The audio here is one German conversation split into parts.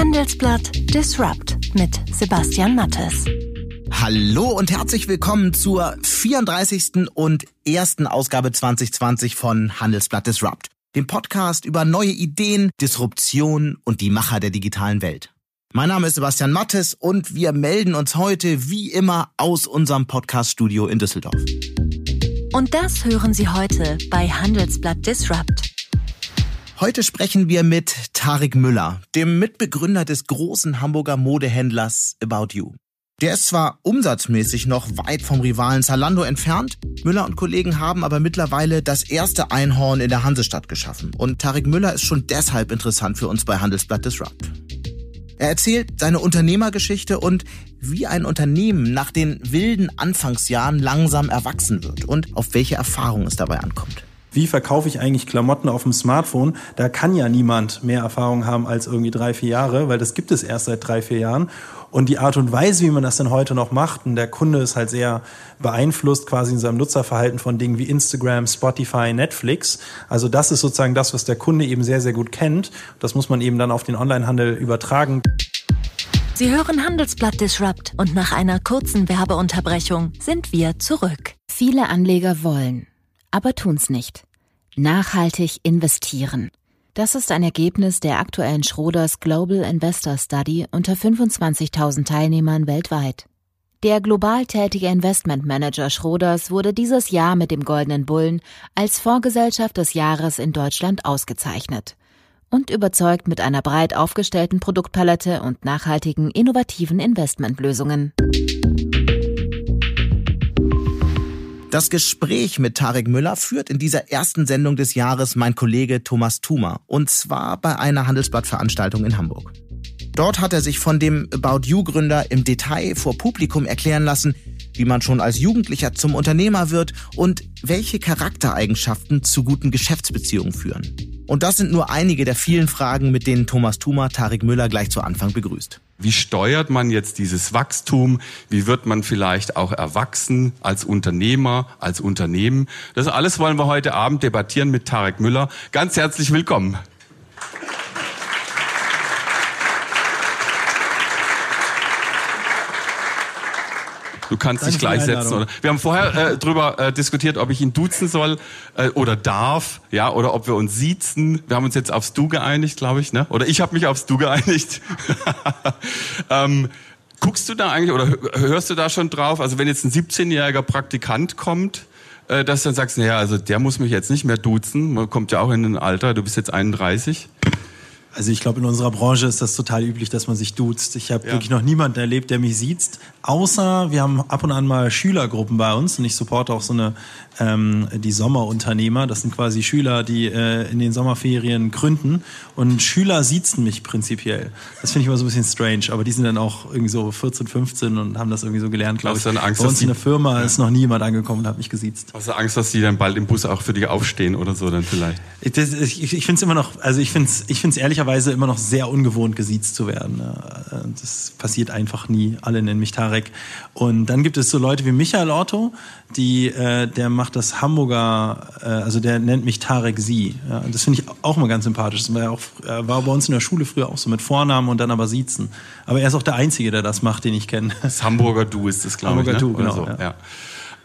Handelsblatt Disrupt mit Sebastian Mattes. Hallo und herzlich willkommen zur 34. und ersten Ausgabe 2020 von Handelsblatt Disrupt, dem Podcast über neue Ideen, Disruption und die Macher der digitalen Welt. Mein Name ist Sebastian Mattes und wir melden uns heute wie immer aus unserem Podcaststudio in Düsseldorf. Und das hören Sie heute bei Handelsblatt Disrupt. Heute sprechen wir mit Tarek Müller, dem Mitbegründer des großen Hamburger Modehändlers About You. Der ist zwar umsatzmäßig noch weit vom Rivalen Zalando entfernt, Müller und Kollegen haben aber mittlerweile das erste Einhorn in der Hansestadt geschaffen. Und Tarek Müller ist schon deshalb interessant für uns bei Handelsblatt Disrupt. Er erzählt seine Unternehmergeschichte und wie ein Unternehmen nach den wilden Anfangsjahren langsam erwachsen wird und auf welche Erfahrung es dabei ankommt. Wie verkaufe ich eigentlich Klamotten auf dem Smartphone? Da kann ja niemand mehr Erfahrung haben als irgendwie drei, vier Jahre, weil das gibt es erst seit drei, vier Jahren. Und die Art und Weise, wie man das denn heute noch macht, und der Kunde ist halt sehr beeinflusst quasi in seinem Nutzerverhalten von Dingen wie Instagram, Spotify, Netflix. Also das ist sozusagen das, was der Kunde eben sehr, sehr gut kennt. Das muss man eben dann auf den Onlinehandel übertragen. Sie hören Handelsblatt Disrupt und nach einer kurzen Werbeunterbrechung sind wir zurück. Viele Anleger wollen, aber tun's nicht. Nachhaltig investieren. Das ist ein Ergebnis der aktuellen Schroders Global Investor Study unter 25.000 Teilnehmern weltweit. Der global tätige Investmentmanager Schroders wurde dieses Jahr mit dem Goldenen Bullen als Vorgesellschaft des Jahres in Deutschland ausgezeichnet und überzeugt mit einer breit aufgestellten Produktpalette und nachhaltigen, innovativen Investmentlösungen. Das Gespräch mit Tarek Müller führt in dieser ersten Sendung des Jahres mein Kollege Thomas Thumer, und zwar bei einer Handelsblattveranstaltung in Hamburg. Dort hat er sich von dem About You-Gründer im Detail vor Publikum erklären lassen, wie man schon als Jugendlicher zum Unternehmer wird und welche Charaktereigenschaften zu guten Geschäftsbeziehungen führen. Und das sind nur einige der vielen Fragen, mit denen Thomas Thumer Tarek Müller gleich zu Anfang begrüßt. Wie steuert man jetzt dieses Wachstum? Wie wird man vielleicht auch erwachsen als Unternehmer, als Unternehmen? Das alles wollen wir heute Abend debattieren mit Tarek Müller. Ganz herzlich willkommen. Du kannst Danke dich gleich setzen. Oder? Wir haben vorher äh, drüber äh, diskutiert, ob ich ihn duzen soll äh, oder darf, ja, oder ob wir uns siezen. Wir haben uns jetzt aufs Du geeinigt, glaube ich, ne? Oder ich habe mich aufs Du geeinigt. ähm, guckst du da eigentlich oder hörst du da schon drauf? Also wenn jetzt ein 17-jähriger Praktikant kommt, äh, dass du dann sagst, naja, also der muss mich jetzt nicht mehr duzen. Man kommt ja auch in ein Alter. Du bist jetzt 31. Also ich glaube, in unserer Branche ist das total üblich, dass man sich duzt. Ich habe ja. wirklich noch niemanden erlebt, der mich sieht. Außer wir haben ab und an mal Schülergruppen bei uns und ich supporte auch so eine ähm, die Sommerunternehmer. Das sind quasi Schüler, die äh, in den Sommerferien gründen und Schüler siezen mich prinzipiell. Das finde ich immer so ein bisschen strange, aber die sind dann auch irgendwie so 14, 15 und haben das irgendwie so gelernt. Glaube ich. Angst, bei uns in der Firma ja. ist noch nie jemand angekommen und hat mich gesiezt. Hast du Angst, dass die dann bald im Bus auch für dich aufstehen oder so dann vielleicht? Ich, ich, ich finde es immer noch, also ich finde es ich find's ehrlicherweise immer noch sehr ungewohnt, gesiezt zu werden. Das passiert einfach nie. Alle nennen mich Tarek. Und dann gibt es so Leute wie Michael Otto, die, äh, der macht das Hamburger, äh, also der nennt mich Tarek Sie. Ja, das finde ich auch mal ganz sympathisch. Das war, ja auch, äh, war bei uns in der Schule früher auch so mit Vornamen und dann aber Siezen. Aber er ist auch der Einzige, der das macht, den ich kenne. Das Hamburger Du ist das, glaube ich. Hamburger ne? Du, genau. So. Ja.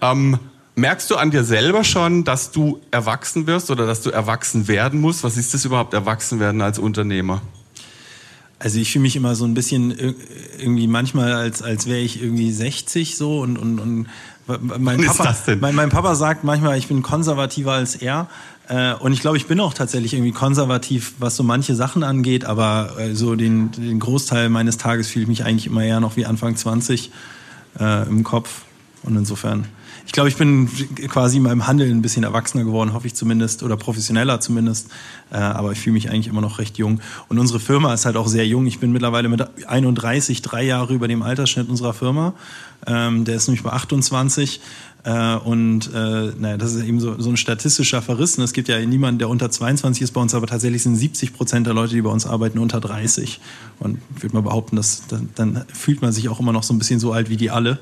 Ja. Ähm, merkst du an dir selber schon, dass du erwachsen wirst oder dass du erwachsen werden musst? Was ist das überhaupt, erwachsen werden als Unternehmer? Also ich fühle mich immer so ein bisschen irgendwie manchmal, als, als wäre ich irgendwie 60 so und, und, und mein Papa, mein, mein, Papa sagt manchmal, ich bin konservativer als er. Äh, und ich glaube, ich bin auch tatsächlich irgendwie konservativ, was so manche Sachen angeht, aber äh, so den, den Großteil meines Tages fühle ich mich eigentlich immer eher noch wie Anfang 20 äh, im Kopf. Und insofern ich glaube, ich bin quasi in meinem Handeln ein bisschen erwachsener geworden, hoffe ich zumindest, oder professioneller zumindest. Äh, aber ich fühle mich eigentlich immer noch recht jung. Und unsere Firma ist halt auch sehr jung. Ich bin mittlerweile mit 31, drei Jahre über dem Altersschnitt unserer Firma. Ähm, der ist nämlich bei 28. Äh, und äh, naja, das ist eben so, so ein statistischer Verrissen. Es gibt ja niemanden, der unter 22 ist bei uns, aber tatsächlich sind 70 Prozent der Leute, die bei uns arbeiten, unter 30. Und ich würde mal behaupten, dass dann, dann fühlt man sich auch immer noch so ein bisschen so alt wie die alle.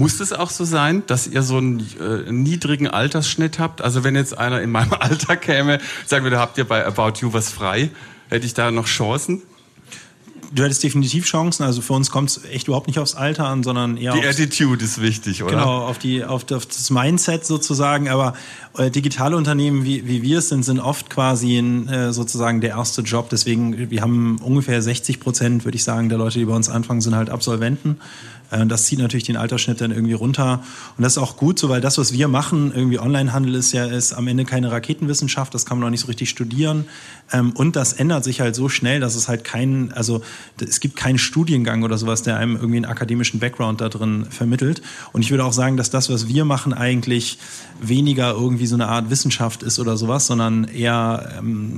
Muss es auch so sein, dass ihr so einen äh, niedrigen Altersschnitt habt? Also wenn jetzt einer in meinem Alter käme, sagen wir, da habt ihr bei About You was frei, hätte ich da noch Chancen? du hättest definitiv Chancen. Also für uns kommt es echt überhaupt nicht aufs Alter an, sondern eher Die Attitude ist wichtig, oder? Genau, auf, die, auf, das Mindset sozusagen. Aber äh, digitale Unternehmen, wie, wie wir es sind, sind oft quasi in, äh, sozusagen der erste Job. Deswegen, wir haben ungefähr 60 Prozent, würde ich sagen, der Leute, die bei uns anfangen, sind halt Absolventen. Äh, das zieht natürlich den Altersschnitt dann irgendwie runter. Und das ist auch gut so, weil das, was wir machen, irgendwie Onlinehandel ist ja ist am Ende keine Raketenwissenschaft, das kann man auch nicht so richtig studieren. Ähm, und das ändert sich halt so schnell, dass es halt keinen, also es gibt keinen Studiengang oder sowas, der einem irgendwie einen akademischen Background da drin vermittelt. Und ich würde auch sagen, dass das, was wir machen, eigentlich weniger irgendwie so eine Art Wissenschaft ist oder sowas, sondern eher ähm,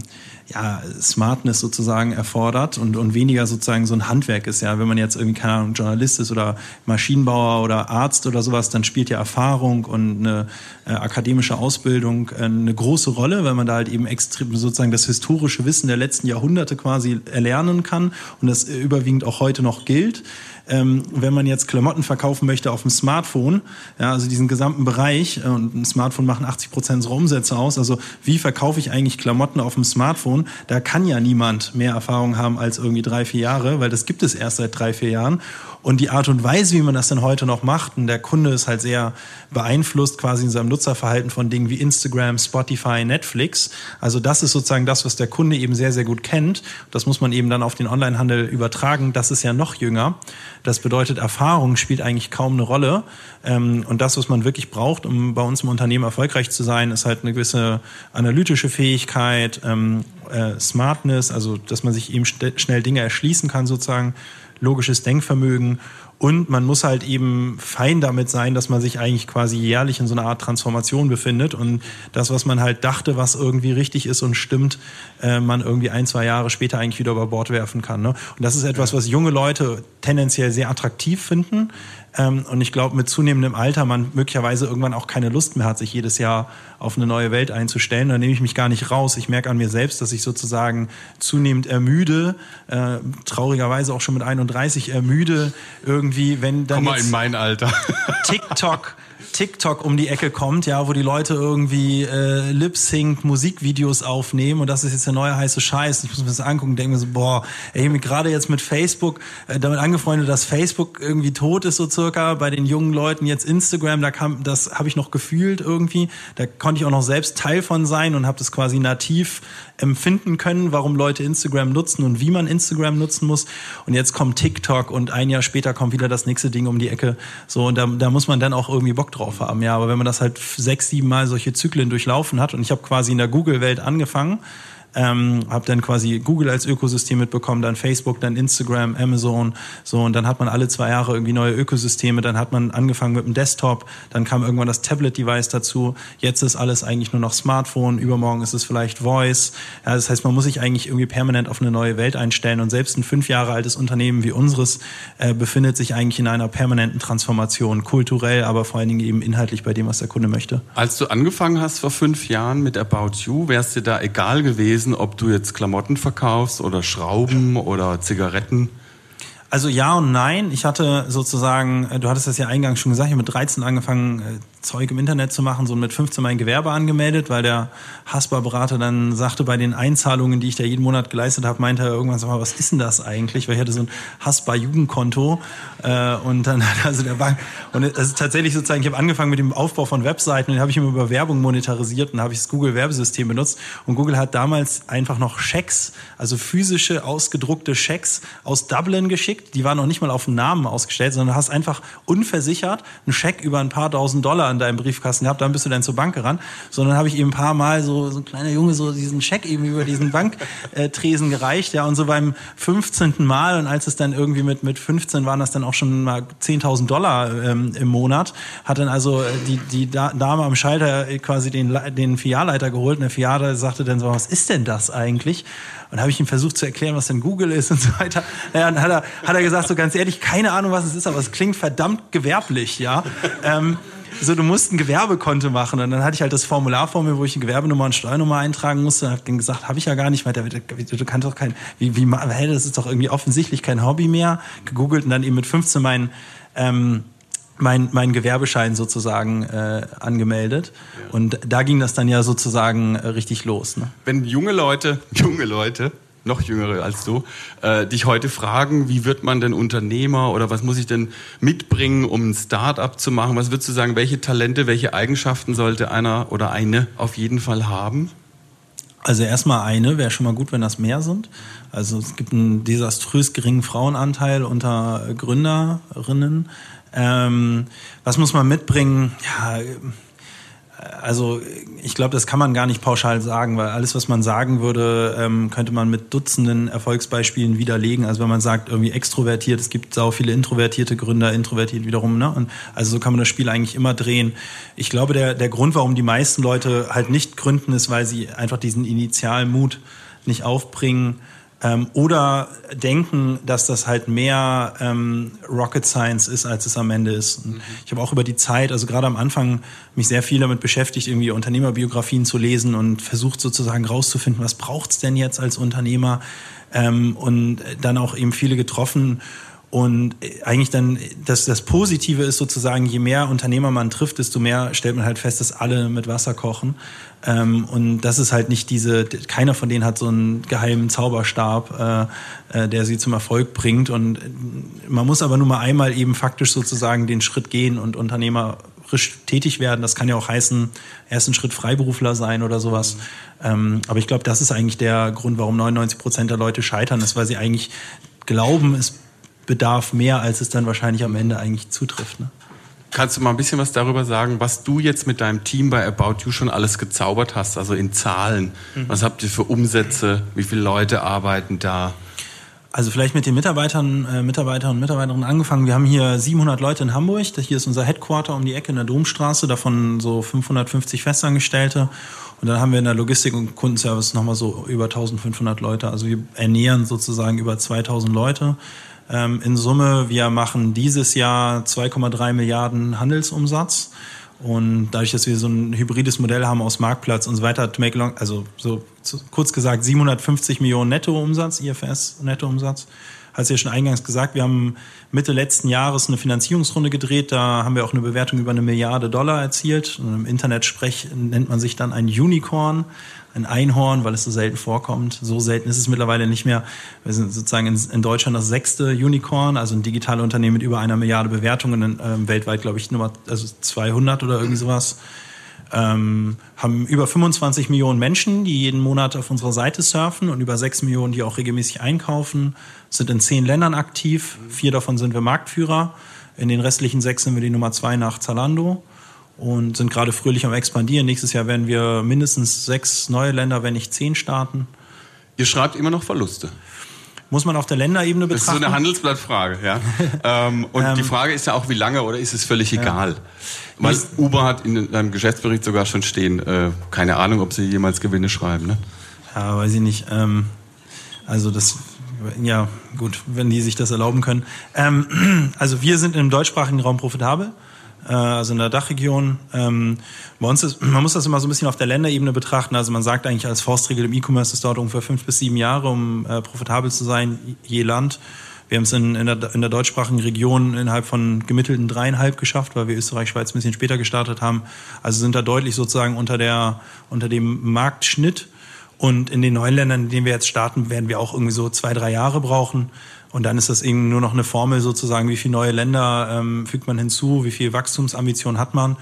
ja, Smartness sozusagen erfordert und, und weniger sozusagen so ein Handwerk ist. Ja, wenn man jetzt irgendwie, keine Ahnung, Journalist ist oder Maschinenbauer oder Arzt oder sowas, dann spielt ja Erfahrung und eine äh, akademische Ausbildung äh, eine große Rolle, weil man da halt eben extrem sozusagen das historische Wissen der letzten Jahrhunderte quasi erlernen kann und das überwiegend auch heute noch gilt ähm, wenn man jetzt Klamotten verkaufen möchte auf dem Smartphone, ja, also diesen gesamten Bereich, äh, und ein Smartphone machen 80 Prozent unserer Umsätze aus, also wie verkaufe ich eigentlich Klamotten auf dem Smartphone, da kann ja niemand mehr Erfahrung haben als irgendwie drei, vier Jahre, weil das gibt es erst seit drei, vier Jahren. Und die Art und Weise, wie man das denn heute noch macht, und der Kunde ist halt sehr beeinflusst quasi in seinem Nutzerverhalten von Dingen wie Instagram, Spotify, Netflix. Also das ist sozusagen das, was der Kunde eben sehr, sehr gut kennt. Das muss man eben dann auf den Onlinehandel übertragen. Das ist ja noch jünger. Das bedeutet, Erfahrung spielt eigentlich kaum eine Rolle. Ähm, und das, was man wirklich braucht, um bei uns im Unternehmen erfolgreich zu sein, ist halt eine gewisse analytische Fähigkeit, ähm, äh, Smartness, also dass man sich eben schnell Dinge erschließen kann sozusagen logisches Denkvermögen und man muss halt eben fein damit sein, dass man sich eigentlich quasi jährlich in so einer Art Transformation befindet und das, was man halt dachte, was irgendwie richtig ist und stimmt, äh, man irgendwie ein, zwei Jahre später eigentlich wieder über Bord werfen kann. Ne? Und das ist etwas, was junge Leute tendenziell sehr attraktiv finden. Ähm, und ich glaube, mit zunehmendem Alter man möglicherweise irgendwann auch keine Lust mehr hat, sich jedes Jahr auf eine neue Welt einzustellen. Da nehme ich mich gar nicht raus. Ich merke an mir selbst, dass ich sozusagen zunehmend ermüde, äh, traurigerweise auch schon mit 31 ermüde, irgendwie, wenn dann. Komm mal in mein Alter. TikTok TikTok um die Ecke kommt, ja, wo die Leute irgendwie äh, Lip-Sync Musikvideos aufnehmen und das ist jetzt der neue heiße Scheiß. Ich muss mir das angucken und denke mir so, boah, ey, mir gerade jetzt mit Facebook äh, damit angefreundet, dass Facebook irgendwie tot ist so circa bei den jungen Leuten jetzt Instagram, da kam das habe ich noch gefühlt irgendwie, da konnte ich auch noch selbst Teil von sein und habe das quasi nativ empfinden können, warum Leute Instagram nutzen und wie man Instagram nutzen muss. Und jetzt kommt TikTok und ein Jahr später kommt wieder das nächste Ding um die Ecke. So, und da, da muss man dann auch irgendwie Bock drauf haben. Ja, aber wenn man das halt sechs, sieben Mal solche Zyklen durchlaufen hat und ich habe quasi in der Google-Welt angefangen, ähm, habe dann quasi Google als Ökosystem mitbekommen, dann Facebook, dann Instagram, Amazon, so. Und dann hat man alle zwei Jahre irgendwie neue Ökosysteme, dann hat man angefangen mit dem Desktop, dann kam irgendwann das Tablet-Device dazu, jetzt ist alles eigentlich nur noch Smartphone, übermorgen ist es vielleicht Voice, ja, das heißt, man muss sich eigentlich irgendwie permanent auf eine neue Welt einstellen. Und selbst ein fünf Jahre altes Unternehmen wie unseres äh, befindet sich eigentlich in einer permanenten Transformation, kulturell, aber vor allen Dingen eben inhaltlich bei dem, was der Kunde möchte. Als du angefangen hast vor fünf Jahren mit About You, wärst dir da egal gewesen, gewesen, ob du jetzt Klamotten verkaufst oder Schrauben oder Zigaretten? Also ja und nein. Ich hatte sozusagen, äh, du hattest das ja eingangs schon gesagt, ich habe mit 13 angefangen, äh, Zeug im Internet zu machen, so mit 15 mein Gewerbe angemeldet, weil der Haspa-Berater dann sagte, bei den Einzahlungen, die ich da jeden Monat geleistet habe, meinte er irgendwann, sag mal, was ist denn das eigentlich? Weil ich hatte so ein Haspa-Jugendkonto äh, und dann hat also der Bank, und es ist tatsächlich sozusagen, ich habe angefangen mit dem Aufbau von Webseiten und habe ich immer über Werbung monetarisiert und habe ich das Google-Werbesystem benutzt und Google hat damals einfach noch Schecks, also physische, ausgedruckte Schecks aus Dublin geschickt, die waren noch nicht mal auf den Namen ausgestellt, sondern du hast einfach unversichert einen Scheck über ein paar tausend Dollar an deinem Briefkasten gehabt, dann bist du dann zur Bank gerannt, sondern habe ich eben ein paar Mal so, so ein kleiner Junge so diesen Scheck eben über diesen Banktresen gereicht, ja, und so beim 15. Mal und als es dann irgendwie mit, mit 15 waren das dann auch schon mal 10.000 Dollar ähm, im Monat, hat dann also die, die Dame am Schalter quasi den, den Filialleiter geholt und der Filialleiter sagte dann so, was ist denn das eigentlich? Und habe ich ihm versucht zu erklären, was denn Google ist und so weiter. Ja, und hat er, hat er gesagt, so ganz ehrlich, keine Ahnung, was es ist, aber es klingt verdammt gewerblich, ja. Ähm, so, du musst ein Gewerbekonto machen. Und dann hatte ich halt das Formular vor mir, wo ich eine Gewerbenummer und Steuernummer eintragen musste. Und hab dann gesagt, habe ich ja gar nicht weiter. Du kannst doch kein, wie, wie, hey, das ist doch irgendwie offensichtlich kein Hobby mehr. Gegoogelt und dann eben mit 15 mein, ähm, mein, mein Gewerbeschein sozusagen äh, angemeldet. Ja. Und da ging das dann ja sozusagen äh, richtig los. Ne? Wenn junge Leute, junge Leute noch jüngere als du, äh, dich heute fragen, wie wird man denn Unternehmer oder was muss ich denn mitbringen, um ein Start-up zu machen? Was würdest du sagen, welche Talente, welche Eigenschaften sollte einer oder eine auf jeden Fall haben? Also erstmal eine, wäre schon mal gut, wenn das mehr sind. Also es gibt einen desaströs geringen Frauenanteil unter Gründerinnen. Ähm, was muss man mitbringen? Ja, also ich glaube, das kann man gar nicht pauschal sagen, weil alles, was man sagen würde, ähm, könnte man mit Dutzenden Erfolgsbeispielen widerlegen. Also wenn man sagt, irgendwie extrovertiert, es gibt sau viele introvertierte Gründer, introvertiert wiederum. Ne? Und also so kann man das Spiel eigentlich immer drehen. Ich glaube, der, der Grund, warum die meisten Leute halt nicht gründen, ist, weil sie einfach diesen Initialmut nicht aufbringen ähm, oder denken, dass das halt mehr ähm, Rocket Science ist, als es am Ende ist. Und ich habe auch über die Zeit, also gerade am Anfang, mich sehr viel damit beschäftigt, irgendwie Unternehmerbiografien zu lesen und versucht sozusagen rauszufinden, was braucht's denn jetzt als Unternehmer? Ähm, und dann auch eben viele getroffen und eigentlich dann, das, das Positive ist sozusagen, je mehr Unternehmer man trifft, desto mehr stellt man halt fest, dass alle mit Wasser kochen. Ähm, und das ist halt nicht diese, keiner von denen hat so einen geheimen Zauberstab, äh, äh, der sie zum Erfolg bringt. Und man muss aber nur mal einmal eben faktisch sozusagen den Schritt gehen und unternehmerisch tätig werden. Das kann ja auch heißen, erst ein Schritt Freiberufler sein oder sowas. Ähm, aber ich glaube, das ist eigentlich der Grund, warum 99 Prozent der Leute scheitern, ist, weil sie eigentlich glauben, es bedarf mehr, als es dann wahrscheinlich am Ende eigentlich zutrifft. Ne? Kannst du mal ein bisschen was darüber sagen, was du jetzt mit deinem Team bei About You schon alles gezaubert hast, also in Zahlen? Mhm. Was habt ihr für Umsätze? Wie viele Leute arbeiten da? Also vielleicht mit den Mitarbeitern, äh, Mitarbeiter und Mitarbeiterinnen angefangen. Wir haben hier 700 Leute in Hamburg. Hier ist unser Headquarter um die Ecke in der Domstraße, davon so 550 Festangestellte. Und dann haben wir in der Logistik und Kundenservice nochmal so über 1500 Leute. Also wir ernähren sozusagen über 2000 Leute in Summe. Wir machen dieses Jahr 2,3 Milliarden Handelsumsatz. Und dadurch, dass wir so ein hybrides Modell haben aus Marktplatz und so weiter, make long, also so kurz gesagt 750 Millionen Nettoumsatz, IFS Nettoumsatz. Hat ja schon eingangs gesagt, wir haben Mitte letzten Jahres eine Finanzierungsrunde gedreht. Da haben wir auch eine Bewertung über eine Milliarde Dollar erzielt. Und Im Internet-Sprech nennt man sich dann ein Unicorn ein Einhorn, weil es so selten vorkommt. So selten ist es mittlerweile nicht mehr. Wir sind sozusagen in, in Deutschland das sechste Unicorn, also ein digitales Unternehmen mit über einer Milliarde Bewertungen, äh, weltweit glaube ich Nummer also 200 oder irgendwie sowas. Ähm, haben über 25 Millionen Menschen, die jeden Monat auf unserer Seite surfen und über 6 Millionen, die auch regelmäßig einkaufen, sind in zehn Ländern aktiv. Vier davon sind wir Marktführer. In den restlichen sechs sind wir die Nummer zwei nach Zalando und sind gerade fröhlich am expandieren. Nächstes Jahr werden wir mindestens sechs neue Länder, wenn nicht zehn starten. Ihr schreibt immer noch Verluste. Muss man auf der Länderebene betrachten. Das ist so eine Handelsblattfrage, ja. ähm, und ähm, die Frage ist ja auch, wie lange oder ist es völlig egal? Ja. Weil Uber hat in einem Geschäftsbericht sogar schon stehen, äh, keine Ahnung, ob sie jemals Gewinne schreiben, ne? Ja, weiß ich nicht. Ähm, also das, ja gut, wenn die sich das erlauben können. Ähm, also wir sind im deutschsprachigen Raum profitabel. Äh, also in der Dachregion. Ähm, bei uns ist, man muss das immer so ein bisschen auf der Länderebene betrachten. Also man sagt eigentlich als Faustregel im E-Commerce, es dauert ungefähr fünf bis sieben Jahre, um äh, profitabel zu sein, je Land. Wir haben es in, in, der, in der deutschsprachigen Region innerhalb von gemittelten dreieinhalb geschafft, weil wir Österreich, Schweiz ein bisschen später gestartet haben. Also sind da deutlich sozusagen unter, der, unter dem Marktschnitt. Und in den neuen Ländern, in denen wir jetzt starten, werden wir auch irgendwie so zwei, drei Jahre brauchen. Und dann ist das eben nur noch eine Formel sozusagen, wie viele neue Länder ähm, fügt man hinzu, wie viel Wachstumsambition hat man.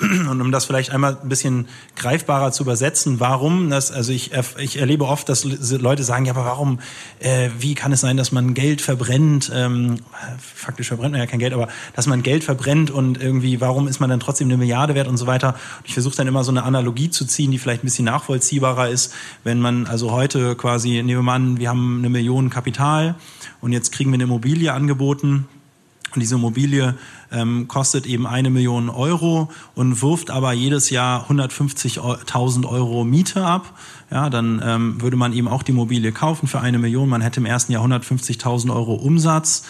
Und um das vielleicht einmal ein bisschen greifbarer zu übersetzen, warum das, also ich, ich erlebe oft, dass Leute sagen, ja, aber warum, äh, wie kann es sein, dass man Geld verbrennt, ähm, faktisch verbrennt man ja kein Geld, aber dass man Geld verbrennt und irgendwie, warum ist man dann trotzdem eine Milliarde wert und so weiter. Und ich versuche dann immer so eine Analogie zu ziehen, die vielleicht ein bisschen nachvollziehbarer ist, wenn man also heute quasi, nehmen wir mal an, wir haben eine Million Kapital und jetzt kriegen wir eine Immobilie angeboten und diese Immobilie ähm, kostet eben eine Million Euro und wirft aber jedes Jahr 150.000 Euro Miete ab. Ja, dann ähm, würde man eben auch die Immobilie kaufen für eine Million. Man hätte im ersten Jahr 150.000 Euro Umsatz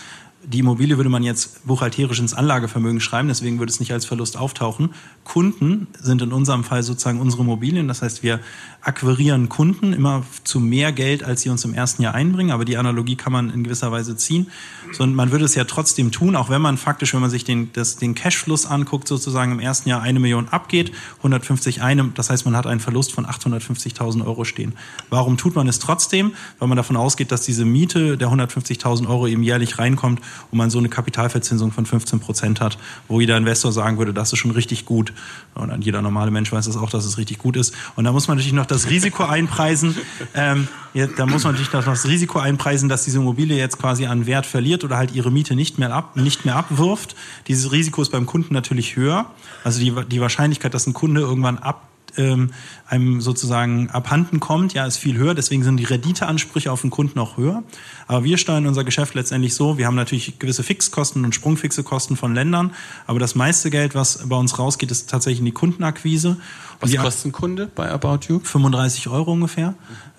die Immobilie würde man jetzt buchhalterisch ins Anlagevermögen schreiben, deswegen würde es nicht als Verlust auftauchen. Kunden sind in unserem Fall sozusagen unsere Immobilien. Das heißt, wir akquirieren Kunden immer zu mehr Geld, als sie uns im ersten Jahr einbringen. Aber die Analogie kann man in gewisser Weise ziehen. So, und man würde es ja trotzdem tun, auch wenn man faktisch, wenn man sich den, das, den Cashfluss anguckt, sozusagen im ersten Jahr eine Million abgeht, 150 eine. Das heißt, man hat einen Verlust von 850.000 Euro stehen. Warum tut man es trotzdem? Weil man davon ausgeht, dass diese Miete der 150.000 Euro eben jährlich reinkommt und man so eine Kapitalverzinsung von 15 Prozent hat, wo jeder Investor sagen würde, das ist schon richtig gut. Und dann jeder normale Mensch weiß das auch, dass es richtig gut ist. Und da muss man natürlich noch das Risiko einpreisen. Ähm, ja, da muss man natürlich das Risiko einpreisen, dass diese Immobilie jetzt quasi an Wert verliert oder halt ihre Miete nicht mehr, ab, nicht mehr abwirft. Dieses Risiko ist beim Kunden natürlich höher. Also die, die Wahrscheinlichkeit, dass ein Kunde irgendwann ab ähm, einem sozusagen abhanden kommt, ja, ist viel höher. Deswegen sind die Renditeansprüche auf den Kunden auch höher. Aber wir steuern unser Geschäft letztendlich so, wir haben natürlich gewisse Fixkosten und sprungfixe Kosten von Ländern, aber das meiste Geld, was bei uns rausgeht, ist tatsächlich in die Kundenakquise. Was die kostet ein Kunde bei About You? 35 Euro ungefähr.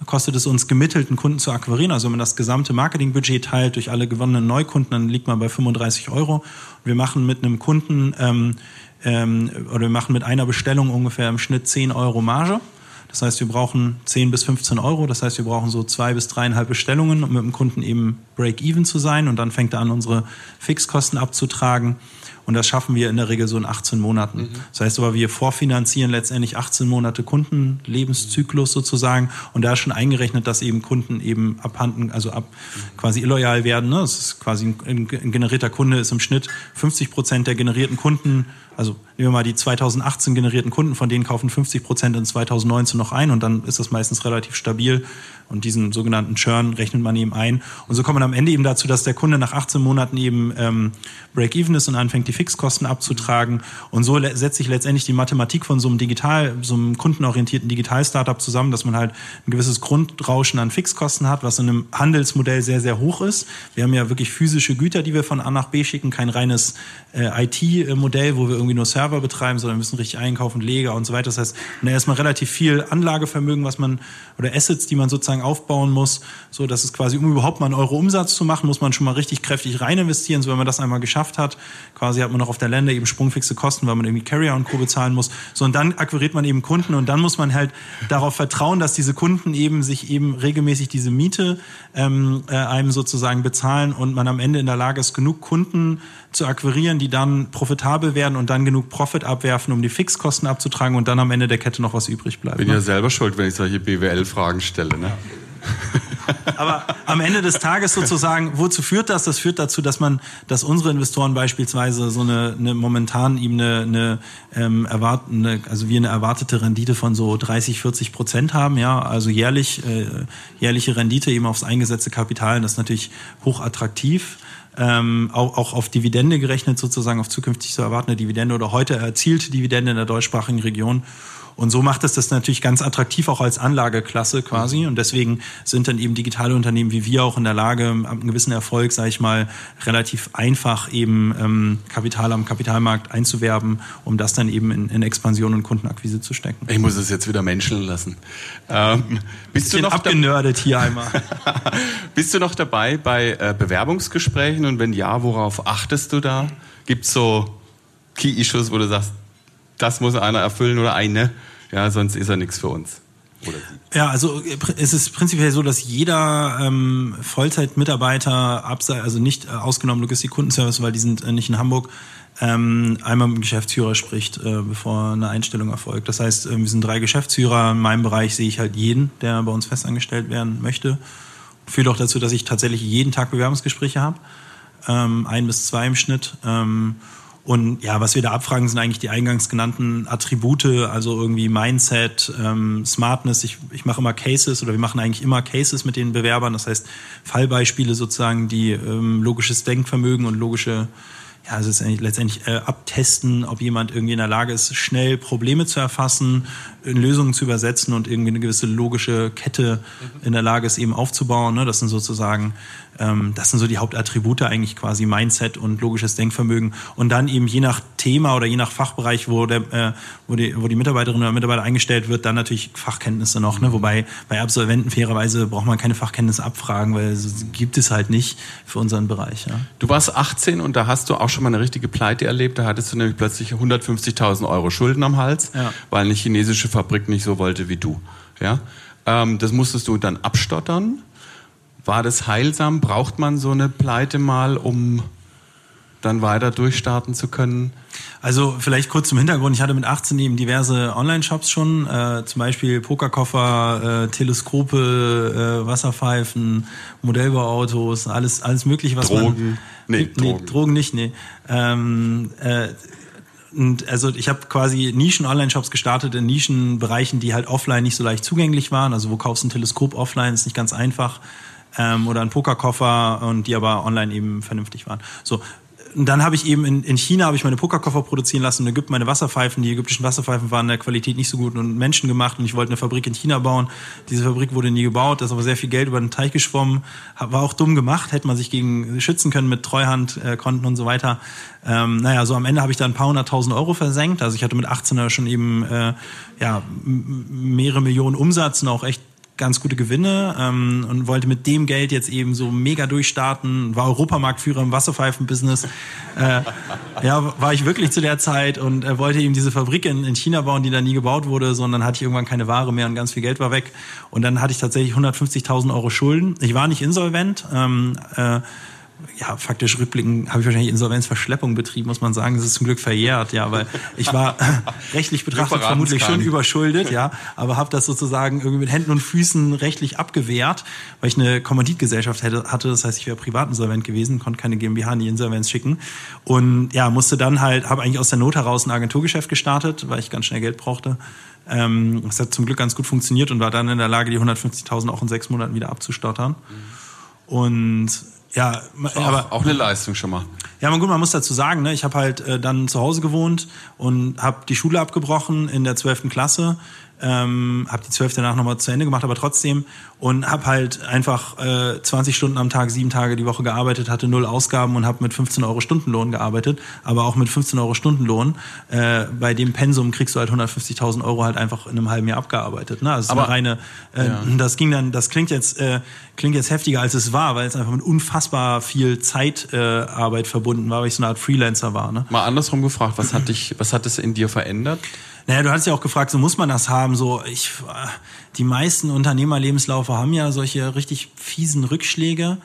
Kostet es uns gemittelt, einen Kunden zu akquirieren. Also wenn man das gesamte Marketingbudget teilt durch alle gewonnenen Neukunden, dann liegt man bei 35 Euro. Wir machen mit einem Kunden ähm, ähm, oder wir machen mit einer Bestellung ungefähr im Schnitt 10 Euro Marge. Das heißt, wir brauchen 10 bis 15 Euro. Das heißt, wir brauchen so zwei bis dreieinhalb Bestellungen, um mit dem Kunden eben break-even zu sein. Und dann fängt er an, unsere Fixkosten abzutragen. Und das schaffen wir in der Regel so in 18 Monaten. Mhm. Das heißt aber, wir vorfinanzieren letztendlich 18 Monate Kundenlebenszyklus sozusagen. Und da ist schon eingerechnet, dass eben Kunden eben abhanden, also ab quasi illoyal werden. Ne? Das ist quasi ein, ein generierter Kunde ist im Schnitt 50 Prozent der generierten Kunden also nehmen wir mal die 2018 generierten Kunden, von denen kaufen 50 Prozent in 2019 noch ein und dann ist das meistens relativ stabil. Und diesen sogenannten Churn rechnet man eben ein. Und so kommt man am Ende eben dazu, dass der Kunde nach 18 Monaten eben ähm, Break-Even ist und anfängt, die Fixkosten abzutragen. Und so setzt sich letztendlich die Mathematik von so einem digital, so einem kundenorientierten Digital-Startup zusammen, dass man halt ein gewisses Grundrauschen an Fixkosten hat, was in einem Handelsmodell sehr, sehr hoch ist. Wir haben ja wirklich physische Güter, die wir von A nach B schicken, kein reines äh, IT-Modell, wo wir irgendwie nur Server betreiben, sondern wir müssen richtig einkaufen, Leger und so weiter. Das heißt, man erstmal relativ viel Anlagevermögen, was man, oder Assets, die man sozusagen aufbauen muss, so dass es quasi, um überhaupt mal einen Euro Umsatz zu machen, muss man schon mal richtig kräftig rein investieren. So wenn man das einmal geschafft hat, quasi hat man noch auf der Länder eben sprungfixe Kosten, weil man irgendwie Carrier und Co. bezahlen muss. So und dann akquiriert man eben Kunden und dann muss man halt darauf vertrauen, dass diese Kunden eben sich eben regelmäßig diese Miete ähm, äh, einem sozusagen bezahlen und man am Ende in der Lage ist, genug Kunden zu akquirieren, die dann profitabel werden und dann genug Profit abwerfen, um die Fixkosten abzutragen und dann am Ende der Kette noch was übrig bleibt. Bin ne? ja selber schuld, wenn ich solche BWL-Fragen stelle. Ne? Aber am Ende des Tages sozusagen, wozu führt das? Das führt dazu, dass man, dass unsere Investoren beispielsweise so eine, eine momentan eben eine, eine ähm, erwartende, also wir eine erwartete Rendite von so 30, 40 Prozent haben, ja, also jährlich äh, jährliche Rendite eben aufs eingesetzte Kapital. Das ist natürlich hoch attraktiv ähm, auch, auch auf Dividende gerechnet, sozusagen auf zukünftig zu erwartende Dividende oder heute erzielte Dividende in der deutschsprachigen Region. Und so macht es das natürlich ganz attraktiv auch als Anlageklasse quasi. Und deswegen sind dann eben digitale Unternehmen wie wir auch in der Lage, einen gewissen Erfolg, sage ich mal, relativ einfach eben ähm, Kapital am Kapitalmarkt einzuwerben, um das dann eben in, in Expansion und Kundenakquise zu stecken. Ich muss es jetzt wieder menscheln lassen. Ähm, bist du noch abgenördet hier einmal? bist du noch dabei bei äh, Bewerbungsgesprächen und wenn ja, worauf achtest du da? Gibt es so Key-Issues, wo du sagst, das muss einer erfüllen oder eine, ja, sonst ist er nichts für uns. Ja, also es ist prinzipiell so, dass jeder ähm, Vollzeitmitarbeiter, also nicht äh, ausgenommen Logistik Kundenservice, weil die sind äh, nicht in Hamburg, ähm, einmal mit dem Geschäftsführer spricht, äh, bevor eine Einstellung erfolgt. Das heißt, äh, wir sind drei Geschäftsführer. In meinem Bereich sehe ich halt jeden, der bei uns festangestellt werden möchte. Führt auch dazu, dass ich tatsächlich jeden Tag Bewerbungsgespräche habe. Ähm, ein bis zwei im Schnitt. Ähm, und ja, was wir da abfragen, sind eigentlich die eingangs genannten Attribute, also irgendwie Mindset, ähm, Smartness. Ich, ich mache immer Cases oder wir machen eigentlich immer Cases mit den Bewerbern. Das heißt Fallbeispiele sozusagen, die ähm, logisches Denkvermögen und logische ja, ist letztendlich äh, abtesten, ob jemand irgendwie in der Lage ist, schnell Probleme zu erfassen, in Lösungen zu übersetzen und irgendwie eine gewisse logische Kette in der Lage ist, eben aufzubauen. Ne? Das sind sozusagen, das sind so die Hauptattribute eigentlich quasi Mindset und logisches Denkvermögen. Und dann eben je nach Thema oder je nach Fachbereich, wo, der, äh, wo, die, wo die Mitarbeiterin oder Mitarbeiter eingestellt wird, dann natürlich Fachkenntnisse noch. Ne? Wobei bei Absolventen fairerweise braucht man keine Fachkenntnisse abfragen, weil es gibt es halt nicht für unseren Bereich. Ja? Du warst 18 und da hast du auch schon mal eine richtige Pleite erlebt. Da hattest du nämlich plötzlich 150.000 Euro Schulden am Hals, ja. weil eine chinesische Fabrik nicht so wollte wie du. Ja? Ähm, das musstest du dann abstottern. War das heilsam? Braucht man so eine Pleite mal, um dann weiter durchstarten zu können? Also vielleicht kurz zum Hintergrund. Ich hatte mit 18 eben diverse Online-Shops schon, äh, zum Beispiel Pokerkoffer, äh, Teleskope, äh, Wasserpfeifen, Modellbauautos, alles, alles mögliche, was Drogen. man... Nee, nee Drogen. Drogen nicht, nee. Ähm, äh, und also ich habe quasi Nischen-Online-Shops gestartet in Nischenbereichen, die halt offline nicht so leicht zugänglich waren. Also wo kaufst du ein Teleskop offline, ist nicht ganz einfach. Ähm, oder ein Pokerkoffer und die aber online eben vernünftig waren. So, und dann habe ich eben in, in China habe ich meine Pokerkoffer produzieren lassen in Ägypten meine Wasserpfeifen. Die ägyptischen Wasserpfeifen waren in der Qualität nicht so gut und menschengemacht und ich wollte eine Fabrik in China bauen. Diese Fabrik wurde nie gebaut, da ist aber sehr viel Geld über den Teich geschwommen. War auch dumm gemacht, hätte man sich gegen schützen können mit Treuhandkonten und so weiter. Ähm, naja, so am Ende habe ich da ein paar hunderttausend Euro versenkt. Also ich hatte mit 18er schon eben äh, ja, mehrere Millionen Umsatz und auch echt ganz gute Gewinne ähm, und wollte mit dem Geld jetzt eben so mega durchstarten, war Europamarktführer im Wasserpfeifen-Business. Äh, ja, war ich wirklich zu der Zeit und äh, wollte eben diese Fabrik in, in China bauen, die da nie gebaut wurde, sondern hatte ich irgendwann keine Ware mehr und ganz viel Geld war weg. Und dann hatte ich tatsächlich 150.000 Euro Schulden. Ich war nicht insolvent. Ähm, äh, ja, faktisch rückblickend habe ich wahrscheinlich Insolvenzverschleppung betrieben, muss man sagen. Das ist zum Glück verjährt, ja, weil ich war rechtlich betrachtet vermutlich schon überschuldet, ja, aber habe das sozusagen irgendwie mit Händen und Füßen rechtlich abgewehrt, weil ich eine Kommanditgesellschaft hätte, hatte. Das heißt, ich wäre privatinsolvent gewesen, konnte keine GmbH in die Insolvenz schicken und ja, musste dann halt, habe eigentlich aus der Not heraus ein Agenturgeschäft gestartet, weil ich ganz schnell Geld brauchte. Ähm, das hat zum Glück ganz gut funktioniert und war dann in der Lage, die 150.000 auch in sechs Monaten wieder abzustottern. Mhm. Und ja, auch, aber auch eine Leistung schon mal. Ja, man gut, man muss dazu sagen, ne, ich habe halt äh, dann zu Hause gewohnt und habe die Schule abgebrochen in der 12. Klasse ähm, habe die zwölf danach nochmal zu Ende gemacht, aber trotzdem und habe halt einfach äh, 20 Stunden am Tag, sieben Tage die Woche gearbeitet, hatte null Ausgaben und habe mit 15 Euro Stundenlohn gearbeitet, aber auch mit 15 Euro Stundenlohn äh, bei dem Pensum kriegst du halt 150.000 Euro halt einfach in einem halben Jahr abgearbeitet. Ne? Also aber, reine, äh, ja. das ging dann, das klingt jetzt äh, klingt jetzt heftiger als es war, weil es einfach mit unfassbar viel Zeitarbeit äh, verbunden war, weil ich so eine Art Freelancer war. Ne? Mal andersrum gefragt, was hat dich, was hat es in dir verändert? Naja, du hast ja auch gefragt, so muss man das haben. So, ich, die meisten Unternehmerlebenslaufe haben ja solche richtig fiesen Rückschläge.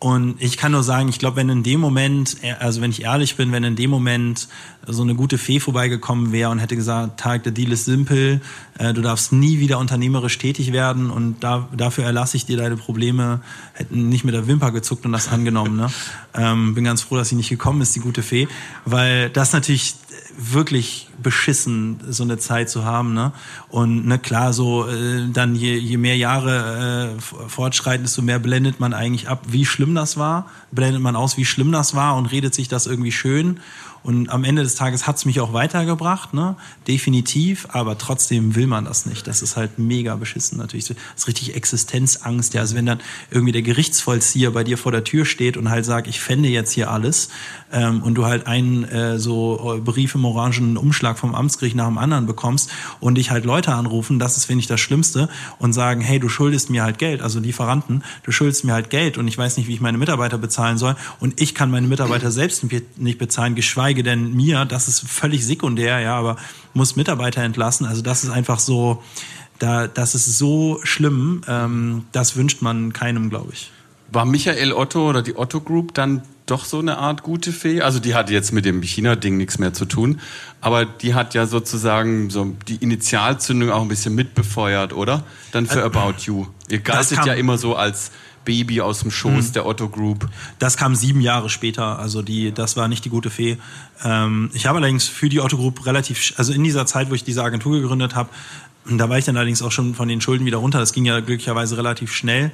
Und ich kann nur sagen, ich glaube, wenn in dem Moment, also wenn ich ehrlich bin, wenn in dem Moment so eine gute Fee vorbeigekommen wäre und hätte gesagt, Tag, der Deal ist simpel, äh, du darfst nie wieder unternehmerisch tätig werden und da, dafür erlasse ich dir deine Probleme, hätten nicht mit der Wimper gezuckt und das angenommen. Ne? Ähm, bin ganz froh, dass sie nicht gekommen ist, die gute Fee, weil das natürlich wirklich beschissen, so eine Zeit zu haben. Ne? Und ne, klar, so äh, dann je, je mehr Jahre äh, fortschreiten, desto mehr blendet man eigentlich ab, wie schlimm das war. Blendet man aus, wie schlimm das war und redet sich das irgendwie schön. Und am Ende des Tages hat's mich auch weitergebracht, ne? definitiv, aber trotzdem will man das nicht. Das ist halt mega beschissen natürlich. Das ist richtig Existenzangst. Ja. Also wenn dann irgendwie der Gerichtsvollzieher bei dir vor der Tür steht und halt sagt, ich fände jetzt hier alles ähm, und du halt einen äh, so äh, Brief im orangenen Umschlag vom Amtsgericht nach dem anderen bekommst und dich halt Leute anrufen, das ist, finde ich, das Schlimmste und sagen, hey, du schuldest mir halt Geld, also Lieferanten, du schuldest mir halt Geld und ich weiß nicht, wie ich meine Mitarbeiter bezahlen soll und ich kann meine Mitarbeiter selbst nicht bezahlen, geschweige geschweige denn mir, das ist völlig sekundär, ja, aber muss Mitarbeiter entlassen. Also das ist einfach so, da, das ist so schlimm, ähm, das wünscht man keinem, glaube ich. War Michael Otto oder die Otto Group dann doch so eine Art gute Fee? Also die hat jetzt mit dem China-Ding nichts mehr zu tun, aber die hat ja sozusagen so die Initialzündung auch ein bisschen mitbefeuert, oder? Dann für also, About You. Ihr galtet ja immer so als Baby aus dem Schoß mhm. der Otto Group. Das kam sieben Jahre später, also die, das war nicht die gute Fee. Ähm, ich habe allerdings für die Otto Group relativ, also in dieser Zeit, wo ich diese Agentur gegründet habe, Da war ich dann allerdings auch schon von den Schulden wieder runter. Das ging ja glücklicherweise relativ schnell.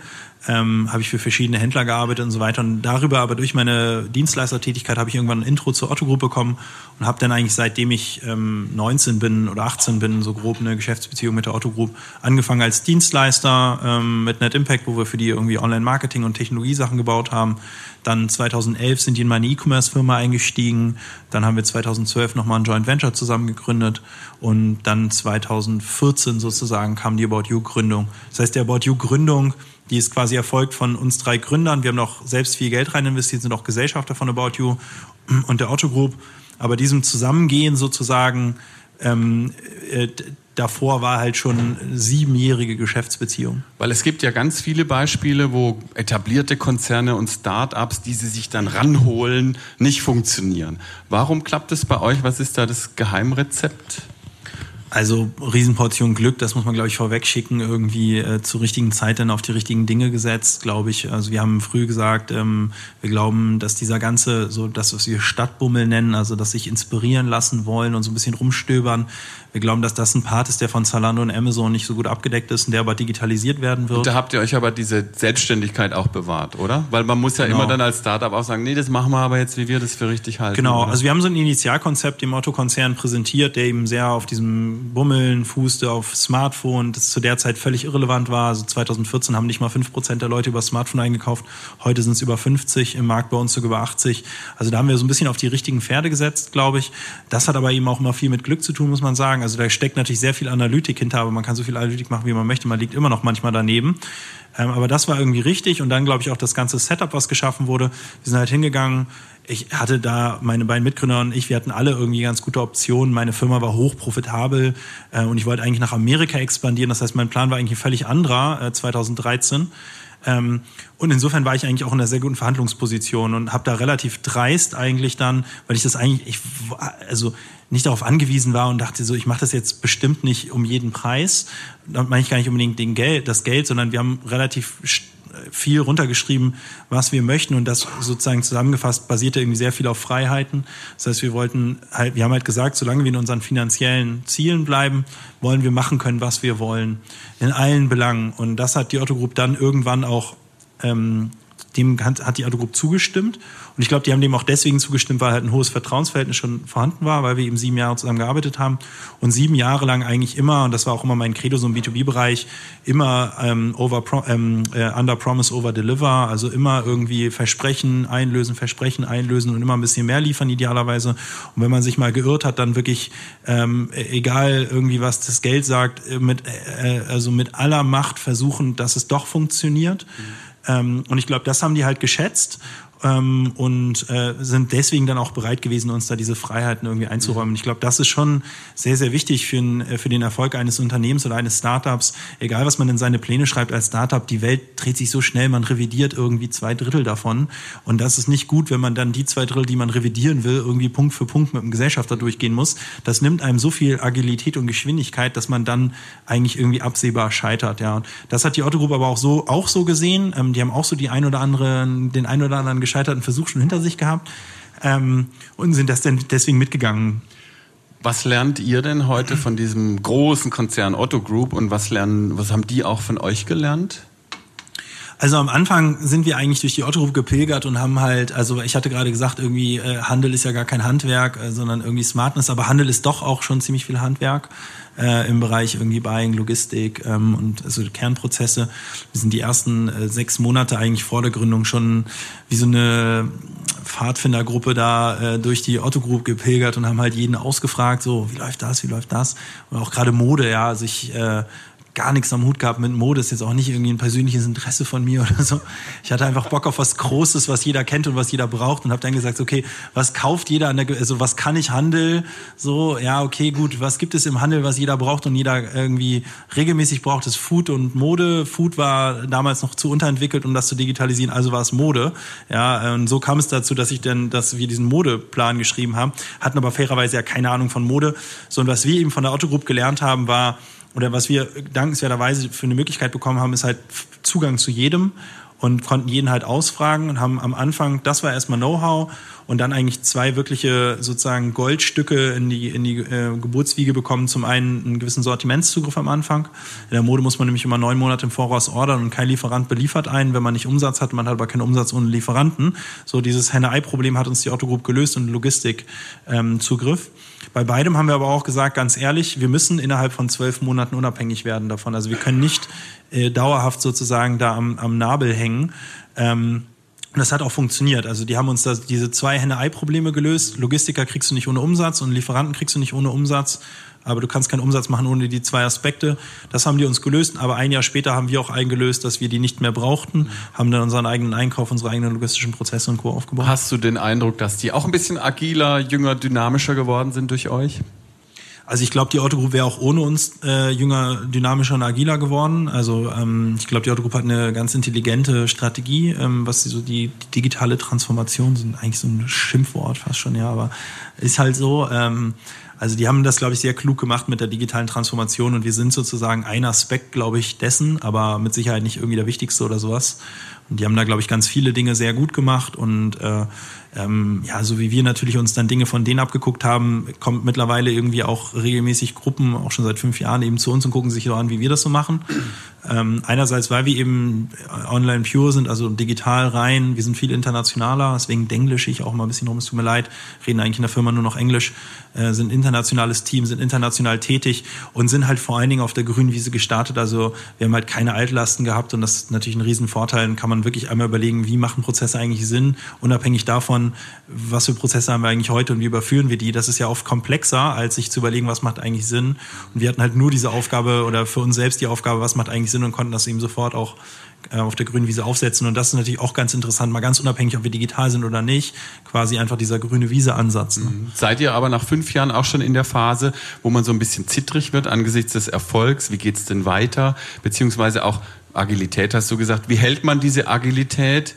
Ähm, habe ich für verschiedene Händler gearbeitet und so weiter. Und darüber, aber durch meine Dienstleistertätigkeit, habe ich irgendwann ein Intro zur Otto Group bekommen und habe dann eigentlich seitdem ich ähm, 19 bin oder 18 bin, so grob eine Geschäftsbeziehung mit der Otto Group angefangen als Dienstleister ähm, mit Net Impact, wo wir für die irgendwie Online-Marketing und Technologiesachen gebaut haben. Dann 2011 sind die in meine E-Commerce-Firma eingestiegen. Dann haben wir 2012 nochmal ein Joint Venture zusammen gegründet. Und dann 2014 sozusagen kam die About You-Gründung. Das heißt, die About You-Gründung, die ist quasi erfolgt von uns drei Gründern. Wir haben noch selbst viel Geld rein investiert, sind auch Gesellschafter von About You und der Otto Group. Aber diesem Zusammengehen sozusagen, ähm, äh, davor war halt schon siebenjährige Geschäftsbeziehung. Weil es gibt ja ganz viele Beispiele, wo etablierte Konzerne und Start-ups, die sie sich dann ranholen, nicht funktionieren. Warum klappt es bei euch? Was ist da das Geheimrezept? Also Riesenportion Glück, das muss man, glaube ich, vorweg schicken, irgendwie äh, zur richtigen Zeit dann auf die richtigen Dinge gesetzt, glaube ich. Also wir haben früh gesagt, ähm, wir glauben, dass dieser ganze, so das, was wir Stadtbummel nennen, also dass sich inspirieren lassen wollen und so ein bisschen rumstöbern, wir glauben, dass das ein Part ist, der von Zalando und Amazon nicht so gut abgedeckt ist und der aber digitalisiert werden wird. Und da habt ihr euch aber diese Selbstständigkeit auch bewahrt, oder? Weil man muss ja genau. immer dann als Startup auch sagen, nee, das machen wir aber jetzt, wie wir das für richtig halten. Genau, oder? also wir haben so ein Initialkonzept im Otto-Konzern präsentiert, der eben sehr auf diesem Bummeln fußte, auf Smartphone, das zu der Zeit völlig irrelevant war. Also 2014 haben nicht mal fünf Prozent der Leute über Smartphone eingekauft. Heute sind es über 50, im Markt bei uns sogar über 80. Also da haben wir so ein bisschen auf die richtigen Pferde gesetzt, glaube ich. Das hat aber eben auch immer viel mit Glück zu tun, muss man sagen. Also da steckt natürlich sehr viel Analytik hinter, aber man kann so viel Analytik machen, wie man möchte. Man liegt immer noch manchmal daneben. Ähm, aber das war irgendwie richtig und dann glaube ich auch das ganze Setup, was geschaffen wurde. Wir sind halt hingegangen. Ich hatte da meine beiden Mitgründer und ich, wir hatten alle irgendwie ganz gute Optionen. Meine Firma war hochprofitabel äh, und ich wollte eigentlich nach Amerika expandieren. Das heißt, mein Plan war eigentlich ein völlig anderer äh, 2013. Ähm, und insofern war ich eigentlich auch in einer sehr guten Verhandlungsposition und habe da relativ dreist eigentlich dann, weil ich das eigentlich, ich, also nicht darauf angewiesen war und dachte so, ich mache das jetzt bestimmt nicht um jeden Preis. Da meine ich gar nicht unbedingt den Geld, das Geld, sondern wir haben relativ viel runtergeschrieben, was wir möchten und das sozusagen zusammengefasst basierte irgendwie sehr viel auf Freiheiten. Das heißt, wir wollten halt, wir haben halt gesagt, solange wir in unseren finanziellen Zielen bleiben, wollen wir machen können, was wir wollen in allen Belangen. Und das hat die Otto Group dann irgendwann auch ähm, dem hat die Otto Group zugestimmt. Und ich glaube, die haben dem auch deswegen zugestimmt, weil halt ein hohes Vertrauensverhältnis schon vorhanden war, weil wir eben sieben Jahre zusammen gearbeitet haben und sieben Jahre lang eigentlich immer, und das war auch immer mein Credo so im B2B-Bereich, immer ähm, over, ähm, äh, under promise, over deliver, also immer irgendwie Versprechen einlösen, Versprechen einlösen und immer ein bisschen mehr liefern idealerweise. Und wenn man sich mal geirrt hat, dann wirklich, ähm, egal irgendwie was das Geld sagt, äh, mit, äh, also mit aller Macht versuchen, dass es doch funktioniert. Mhm. Ähm, und ich glaube, das haben die halt geschätzt ähm, und äh, sind deswegen dann auch bereit gewesen, uns da diese Freiheiten irgendwie einzuräumen. Ich glaube, das ist schon sehr, sehr wichtig für, äh, für den Erfolg eines Unternehmens oder eines Startups. Egal, was man in seine Pläne schreibt als Startup, die Welt dreht sich so schnell, man revidiert irgendwie zwei Drittel davon. Und das ist nicht gut, wenn man dann die zwei Drittel, die man revidieren will, irgendwie Punkt für Punkt mit dem Gesellschafter durchgehen muss. Das nimmt einem so viel Agilität und Geschwindigkeit, dass man dann eigentlich irgendwie absehbar scheitert. Ja, das hat die Otto Group aber auch so auch so gesehen. Ähm, die haben auch so die ein oder anderen, den ein oder anderen gescheiterten Versuch schon hinter sich gehabt ähm, und sind das denn deswegen mitgegangen. Was lernt ihr denn heute von diesem großen Konzern Otto Group und was lernen, was haben die auch von euch gelernt? Also am Anfang sind wir eigentlich durch die Otto Group gepilgert und haben halt, also ich hatte gerade gesagt, irgendwie äh, Handel ist ja gar kein Handwerk, äh, sondern irgendwie Smartness, aber Handel ist doch auch schon ziemlich viel Handwerk äh, im Bereich irgendwie Buying, Logistik ähm, und also Kernprozesse. Wir sind die ersten äh, sechs Monate eigentlich vor der Gründung schon wie so eine Pfadfindergruppe da äh, durch die Otto Group gepilgert und haben halt jeden ausgefragt, so wie läuft das, wie läuft das und auch gerade Mode, ja, also äh, gar nichts am Hut gehabt mit Mode, ist jetzt auch nicht irgendwie ein persönliches Interesse von mir oder so. Ich hatte einfach Bock auf was Großes, was jeder kennt und was jeder braucht und habe dann gesagt, okay, was kauft jeder an der, also was kann ich Handel? So, ja, okay, gut, was gibt es im Handel, was jeder braucht und jeder irgendwie regelmäßig braucht, ist Food und Mode. Food war damals noch zu unterentwickelt, um das zu digitalisieren, also war es Mode. Ja, und so kam es dazu, dass ich dann, dass wir diesen Modeplan geschrieben haben, hatten aber fairerweise ja keine Ahnung von Mode, sondern was wir eben von der Otto Group gelernt haben, war, oder was wir dankenswerterweise für eine Möglichkeit bekommen haben, ist halt Zugang zu jedem und konnten jeden halt ausfragen und haben am Anfang, das war erstmal Know-how und dann eigentlich zwei wirkliche sozusagen Goldstücke in die, in die äh, Geburtswiege bekommen. Zum einen einen gewissen Sortimentszugriff am Anfang. In der Mode muss man nämlich immer neun Monate im Voraus ordern und kein Lieferant beliefert einen, wenn man nicht Umsatz hat. Man hat aber keinen Umsatz ohne Lieferanten. So dieses Henne-Ei-Problem hat uns die Otto Group gelöst und Logistikzugriff. Ähm, Bei beidem haben wir aber auch gesagt, ganz ehrlich, wir müssen innerhalb von zwölf Monaten unabhängig werden davon. Also wir können nicht äh, dauerhaft sozusagen da am, am Nabel hängen. Ähm, und das hat auch funktioniert. Also die haben uns da diese zwei Henne-Ei-Probleme gelöst. Logistiker kriegst du nicht ohne Umsatz und Lieferanten kriegst du nicht ohne Umsatz. Aber du kannst keinen Umsatz machen ohne die zwei Aspekte. Das haben die uns gelöst. Aber ein Jahr später haben wir auch eingelöst, dass wir die nicht mehr brauchten, haben dann unseren eigenen Einkauf, unsere eigenen logistischen Prozesse und Co. aufgebaut. Hast du den Eindruck, dass die auch ein bisschen agiler, jünger, dynamischer geworden sind durch euch? Also ich glaube, die Otto Group wäre auch ohne uns äh, jünger, dynamischer und agiler geworden. Also ähm, ich glaube, die Otto Group hat eine ganz intelligente Strategie, ähm, was so die, die digitale Transformation sind eigentlich so ein Schimpfwort fast schon, ja, aber ist halt so. Ähm, also die haben das, glaube ich, sehr klug gemacht mit der digitalen Transformation und wir sind sozusagen ein Aspekt, glaube ich, dessen, aber mit Sicherheit nicht irgendwie der wichtigste oder sowas. Und die haben da, glaube ich, ganz viele Dinge sehr gut gemacht und äh, ähm, ja, so wie wir natürlich uns dann Dinge von denen abgeguckt haben, kommt mittlerweile irgendwie auch regelmäßig Gruppen, auch schon seit fünf Jahren eben zu uns und gucken sich so an, wie wir das so machen. Ähm, einerseits, weil wir eben online pure sind, also digital rein, wir sind viel internationaler, deswegen denglische ich auch mal ein bisschen rum, es tut mir leid, reden eigentlich in der Firma nur noch Englisch, äh, sind internationales Team, sind international tätig und sind halt vor allen Dingen auf der grünen Wiese gestartet, also wir haben halt keine Altlasten gehabt und das ist natürlich ein Riesenvorteil, dann kann man wirklich einmal überlegen, wie machen Prozesse eigentlich Sinn, unabhängig davon, was für Prozesse haben wir eigentlich heute und wie überführen wir die. Das ist ja oft komplexer, als sich zu überlegen, was macht eigentlich Sinn. Und wir hatten halt nur diese Aufgabe oder für uns selbst die Aufgabe, was macht eigentlich Sinn und konnten das eben sofort auch äh, auf der grünen Wiese aufsetzen. Und das ist natürlich auch ganz interessant, mal ganz unabhängig, ob wir digital sind oder nicht, quasi einfach dieser grüne Wiese-Ansatz. Ne? Mhm. Seid ihr aber nach fünf Jahren auch schon in der Phase, wo man so ein bisschen zittrig wird angesichts des Erfolgs? Wie geht's denn weiter? Beziehungsweise auch Agilität hast du gesagt. Wie hält man diese Agilität?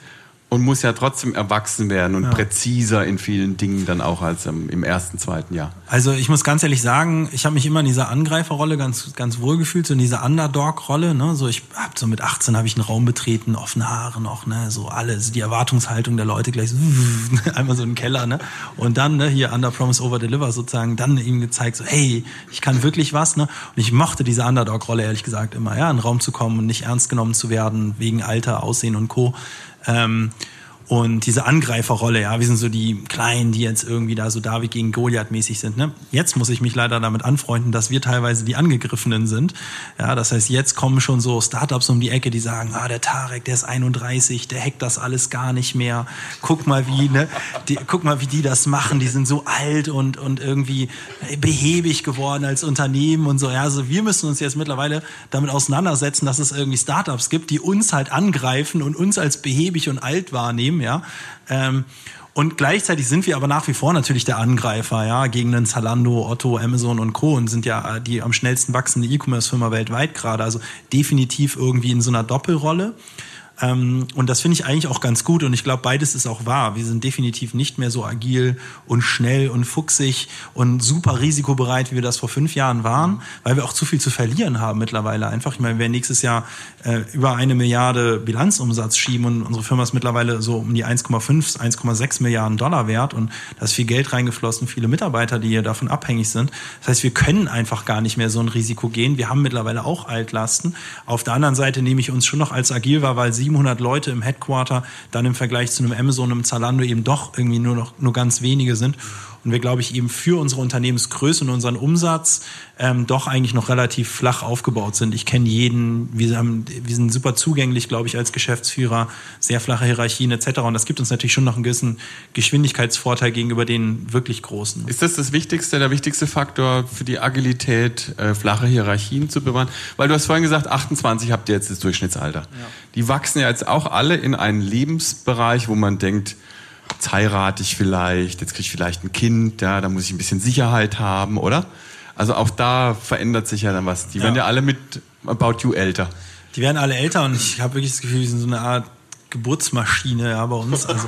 Und muss ja trotzdem erwachsen werden und ja. präziser in vielen Dingen dann auch als im, im ersten, zweiten Jahr. Also ich muss ganz ehrlich sagen, ich habe mich immer in dieser Angreiferrolle ganz ganz wohl gefühlt, so in dieser Underdog-Rolle. Ne? So ich habe so mit 18 habe ich einen Raum betreten, offene Haare noch, ne, so alles, die Erwartungshaltung der Leute gleich so, einmal so den Keller, ne, und dann ne, hier Under Promise Over Deliver sozusagen, dann ihm gezeigt, so hey, ich kann wirklich was, ne, und ich mochte diese Underdog-Rolle ehrlich gesagt immer, ja, in den Raum zu kommen und nicht ernst genommen zu werden wegen Alter, Aussehen und Co. Ähm, und diese Angreiferrolle, ja, wir sind so die Kleinen, die jetzt irgendwie da so David gegen Goliath mäßig sind. Ne? Jetzt muss ich mich leider damit anfreunden, dass wir teilweise die Angegriffenen sind. Ja, das heißt, jetzt kommen schon so Startups um die Ecke, die sagen, ah, der Tarek, der ist 31, der hackt das alles gar nicht mehr. Guck mal, wie, ne, die, guck mal, wie die das machen. Die sind so alt und, und irgendwie behäbig geworden als Unternehmen und so. Ja, also wir müssen uns jetzt mittlerweile damit auseinandersetzen, dass es irgendwie Startups gibt, die uns halt angreifen und uns als behäbig und alt wahrnehmen Unternehmen, ja. Ähm, und gleichzeitig sind wir aber nach wie vor natürlich der Angreifer, ja, gegen den Zalando, Otto, Amazon und Co. und sind ja die am schnellsten wachsende E-Commerce-Firma weltweit gerade. Also definitiv irgendwie in so einer Doppelrolle. Ähm, und das finde ich eigentlich auch ganz gut und ich glaube, beides ist auch wahr. Wir sind definitiv nicht mehr so agil und schnell und fuchsig und super risikobereit, wie wir das vor fünf Jahren waren, weil wir auch zu viel zu verlieren haben mittlerweile einfach. Ich meine, wir werden nächstes Jahr äh, über eine Milliarde Bilanzumsatz schieben und unsere Firma ist mittlerweile so um die 1,5, 1,6 Milliarden Dollar wert und da ist viel Geld reingeflossen, viele Mitarbeiter, die hier davon abhängig sind. Das heißt, wir können einfach gar nicht mehr so ein Risiko gehen. Wir haben mittlerweile auch Altlasten. Auf der anderen Seite nehme ich uns schon noch als agil wahr, weil sie 700 Leute im Headquarter dann im Vergleich zu einem Amazon, einem Zalando eben doch irgendwie nur noch nur ganz wenige sind und wir, glaube ich, eben für unsere Unternehmensgröße und unseren Umsatz ähm, doch eigentlich noch relativ flach aufgebaut sind. Ich kenne jeden, wir, haben, wir sind super zugänglich, glaube ich, als Geschäftsführer, sehr flache Hierarchien etc. Und das gibt uns natürlich schon noch einen gewissen Geschwindigkeitsvorteil gegenüber den wirklich Großen. Ist das das Wichtigste, der wichtigste Faktor für die Agilität, äh, flache Hierarchien zu bewahren? Weil du hast vorhin gesagt, 28 habt ihr jetzt das Durchschnittsalter. Ja. Die wachsen ja jetzt auch alle in einen Lebensbereich, wo man denkt, jetzt heirate ich vielleicht, jetzt kriege ich vielleicht ein Kind, ja, da muss ich ein bisschen Sicherheit haben, oder? Also auch da verändert sich ja dann was. Die ja. werden ja alle mit About You älter. Die werden alle älter und ich habe wirklich das Gefühl, die sind so eine Art Geburtsmaschine ja, bei uns. Also,